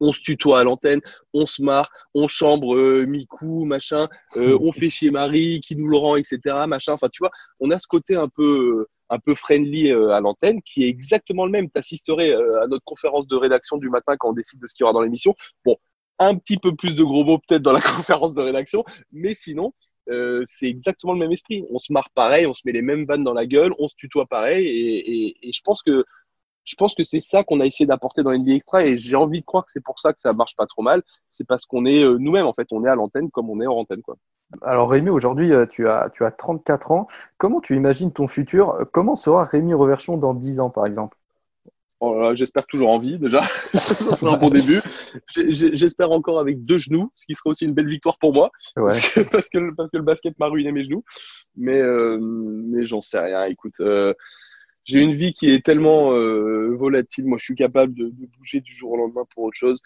on se tutoie à l'antenne, on se marre, on chambre euh, Miku, machin, euh, on fait chier Marie qui nous le rend, etc. Machin. Enfin, tu vois, on a ce côté un peu, un peu friendly euh, à l'antenne qui est exactement le même. Tu assisterais à notre conférence de rédaction du matin quand on décide de ce qu'il y aura dans l'émission. Bon, un petit peu plus de gros mots peut-être dans la conférence de rédaction, mais sinon, c'est exactement le même esprit. On se marre pareil, on se met les mêmes vannes dans la gueule, on se tutoie pareil, et je pense que je pense que c'est ça qu'on a essayé d'apporter dans NBA Extra et j'ai envie de croire que c'est pour ça que ça marche pas trop mal. C'est parce qu'on est euh, nous-mêmes, en fait, on est à l'antenne comme on est hors antenne. Quoi. Alors Rémi, aujourd'hui, euh, tu as, tu as 34 ans. Comment tu imagines ton futur? Comment sera Rémi Reversion dans 10 ans, par exemple? Oh J'espère toujours en vie, déjà. sera un bon début. J'espère encore avec deux genoux, ce qui serait aussi une belle victoire pour moi. Ouais. Parce, que, parce, que, parce, que, le basket m'a ruiné mes genoux. Mais, euh, mais j'en sais rien. Écoute, euh, j'ai une vie qui est tellement euh, volatile. Moi, je suis capable de, de, bouger du jour au lendemain pour autre chose.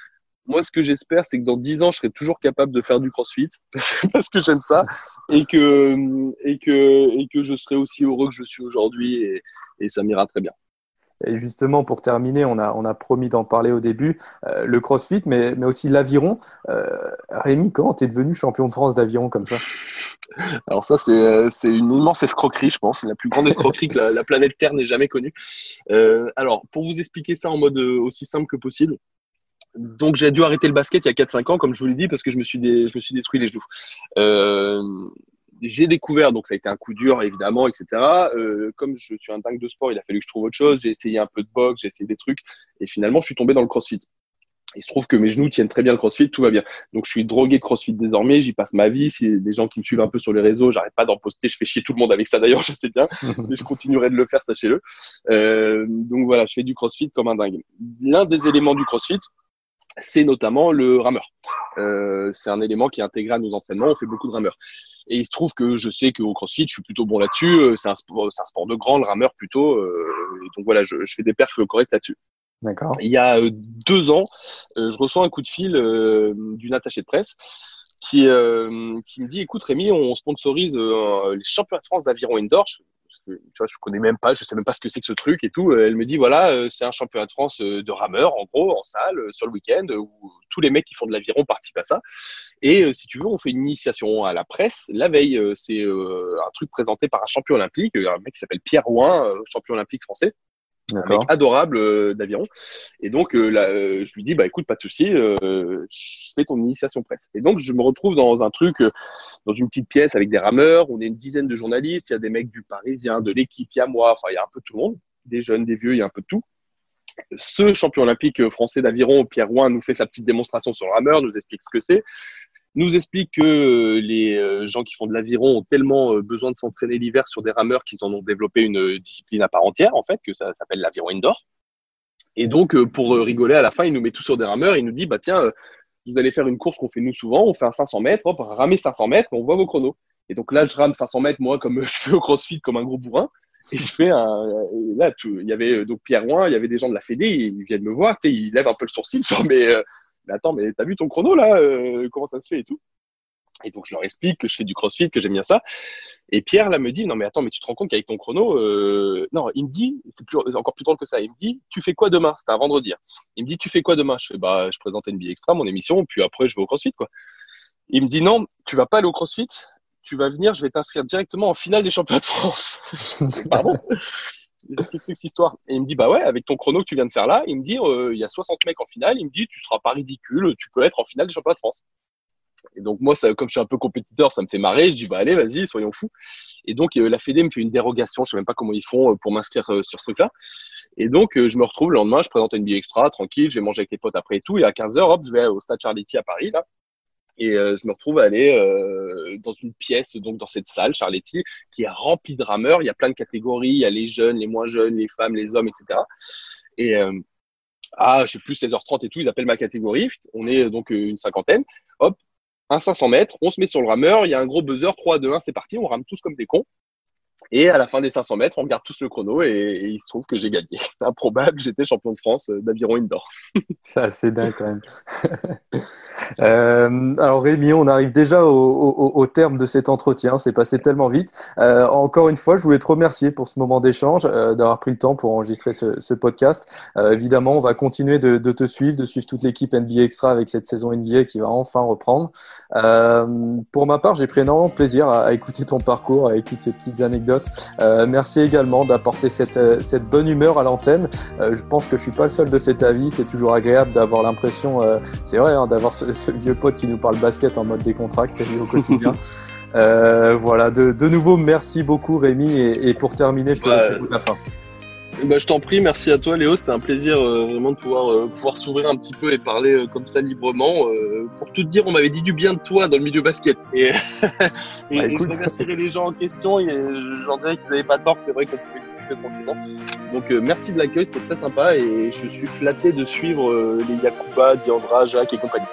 Moi, ce que j'espère, c'est que dans dix ans, je serai toujours capable de faire du crossfit parce que j'aime ça et que, et, que, et que je serai aussi heureux que je suis aujourd'hui et, et ça m'ira très bien. Et justement, pour terminer, on a, promis d'en parler au début, euh, le crossfit, mais, aussi l'aviron. Euh, Rémi, comment tu es devenu champion de France d'aviron comme ça? Alors ça, euh, c'est une immense escroquerie, je pense, la plus grande escroquerie que la, planète Terre n'ait jamais connue. Alors, pour vous expliquer ça en mode aussi simple que possible, donc j'ai dû arrêter le basket il y a 4-5 ans, comme je vous l'ai dit, parce que je me suis, détruit les genoux. J'ai découvert, donc ça a été un coup dur évidemment, etc. Euh, comme je suis un dingue de sport, il a fallu que je trouve autre chose. J'ai essayé un peu de boxe, j'ai essayé des trucs, et finalement je suis tombé dans le CrossFit. Il se trouve que mes genoux tiennent très bien le crossfit, tout va bien. Donc je suis drogué crossfit désormais, j'y passe ma vie. Si des gens qui me suivent un peu sur les réseaux, j'arrête pas d'en poster, je fais chier tout le monde avec ça d'ailleurs, je sais bien, mais je continuerai de le faire, sachez-le. Euh, donc voilà, je fais du crossfit comme un dingue. L'un des éléments du crossfit, c'est notamment le rameur. Euh, c'est un élément qui est intégré à nos entraînements, on fait beaucoup de rameurs. Et il se trouve que je sais qu'au CrossFit, je suis plutôt bon là-dessus. Euh, c'est un, sport, un sport de grand, le rameur plutôt. Euh, donc voilà, je, je, fais des perfs corrects là-dessus. D'accord. Il y a euh, deux ans, je reçois un coup de fil d'une attachée de presse qui, qui me dit écoute Rémi, on sponsorise les championnats de France d'aviron indoor tu vois, je connais même pas, je sais même pas ce que c'est que ce truc et tout. Elle me dit voilà, euh, c'est un championnat de France euh, de rameurs, en gros, en salle, euh, sur le week-end, où tous les mecs qui font de l'aviron participent à ça. Et si tu veux, on fait une initiation à la presse. La veille, c'est un truc présenté par un champion olympique, un mec qui s'appelle Pierre Ouin, champion olympique français un mec adorable euh, d'aviron. Et donc, euh, là, euh, je lui dis, bah écoute, pas de souci, je fais ton initiation presse. Et donc, je me retrouve dans un truc, dans une petite pièce avec des rameurs. On est une dizaine de journalistes. Il y a des mecs du Parisien, de l'équipe, il y a moi. Enfin, il y a un peu tout le monde, des jeunes, des vieux, il y a un peu de tout. Ce champion olympique français d'aviron, Pierre Rouen, nous fait sa petite démonstration sur le rameur, nous explique ce que c'est nous explique que euh, les euh, gens qui font de l'aviron ont tellement euh, besoin de s'entraîner l'hiver sur des rameurs qu'ils en ont développé une discipline à part entière, en fait, que ça s'appelle l'aviron indoor. Et donc, pour rigoler, à la fin, il nous met tout sur des rameurs. Il nous dit, bah tiens, vous allez faire une course qu'on fait nous souvent. On fait un 500 mètres, hop, ramer 500 mètres, on voit vos chronos. Et donc là, je rame 500 mètres, moi, comme je fais au crossfit, comme un gros bourrin. Et je fais un. Là, il y avait donc Pierre Rouen, il y avait des gens de la Fédé, ils viennent me voir, ils lèvent un peu le sourcil, genre, mais mais attends, mais t'as vu ton chrono là euh, Comment ça se fait et tout? Et donc je leur explique que je fais du crossfit, que j'aime bien ça. Et Pierre là me dit non mais attends, mais tu te rends compte qu'avec ton chrono, euh... non, il me dit c'est plus encore plus drôle que ça. Il me dit tu fais quoi demain? C'était un vendredi. Hein. Il me dit tu fais quoi demain? Je fais bah je présente une extra, mon émission, puis après je vais au crossfit quoi. Il me dit non, tu vas pas aller au crossfit, tu vas venir, je vais t'inscrire directement en finale des championnats de France. Pardon? Qu'est-ce que c'est que cette histoire Et il me dit, bah ouais, avec ton chrono que tu viens de faire là, il me dit, euh, il y a 60 mecs en finale, il me dit, tu seras pas ridicule, tu peux être en finale des championnats de France. Et donc moi, ça, comme je suis un peu compétiteur, ça me fait marrer. Je dis bah allez, vas-y, soyons fous. Et donc euh, la Fédé me fait une dérogation, je sais même pas comment ils font euh, pour m'inscrire sur ce truc-là. Et donc je me retrouve le lendemain, je présente une billet extra, tranquille, j'ai mangé avec les potes après et tout. Et à 15h, hop, je vais au Stade Charletti à Paris là. Et euh, je me retrouve à aller euh, dans une pièce, donc dans cette salle, Charletti, qui est remplie de rameurs. Il y a plein de catégories. Il y a les jeunes, les moins jeunes, les femmes, les hommes, etc. Et euh, ah, je sais plus, 16h30 et tout, ils appellent ma catégorie. On est donc une cinquantaine. Hop, un 500 mètres, on se met sur le rameur. Il y a un gros buzzer, 3, 2, 1, c'est parti. On rame tous comme des cons. Et à la fin des 500 mètres, on regarde tous le chrono et, il se trouve que j'ai gagné. Improbable, j'étais champion de France d'aviron indoor. C'est assez dingue quand même. euh, alors Rémi, on arrive déjà au, terme de cet entretien. C'est passé tellement vite. Euh, encore une fois, je voulais te remercier pour ce moment d'échange, euh, d'avoir pris le temps pour enregistrer ce, podcast. Euh, évidemment, on va continuer de, te suivre, de suivre toute l'équipe NBA Extra avec cette saison NBA qui va enfin reprendre. Euh, pour ma part, j'ai pris énormément de plaisir à, à écouter ton parcours, à écouter ces petites anecdotes euh, merci également d'apporter cette, euh, cette, bonne humeur à l'antenne. Euh, je pense que je suis pas le seul de cet avis. C'est toujours agréable d'avoir l'impression, c'est vrai, hein, d'avoir ce, vieux pote qui nous parle basket en mode décontracté au quotidien. voilà, de, de, nouveau, merci beaucoup Rémi. Et, et pour terminer, je te laisse la fin. Bah, je t'en prie, merci à toi Léo, c'était un plaisir euh, vraiment de pouvoir, euh, pouvoir s'ouvrir un petit peu et parler euh, comme ça librement. pour tout te dire, on m'avait dit du bien de toi dans le milieu basket. Et, et, et je remercierai les gens en question, j'en dirais qu'ils n'avaient pas tort, c'est vrai quand tu fais discuter tranquillement. Donc merci de l'accueil, c'était très sympa et je suis flatté de suivre les Yakuba, Diandra, Jacques et compagnie.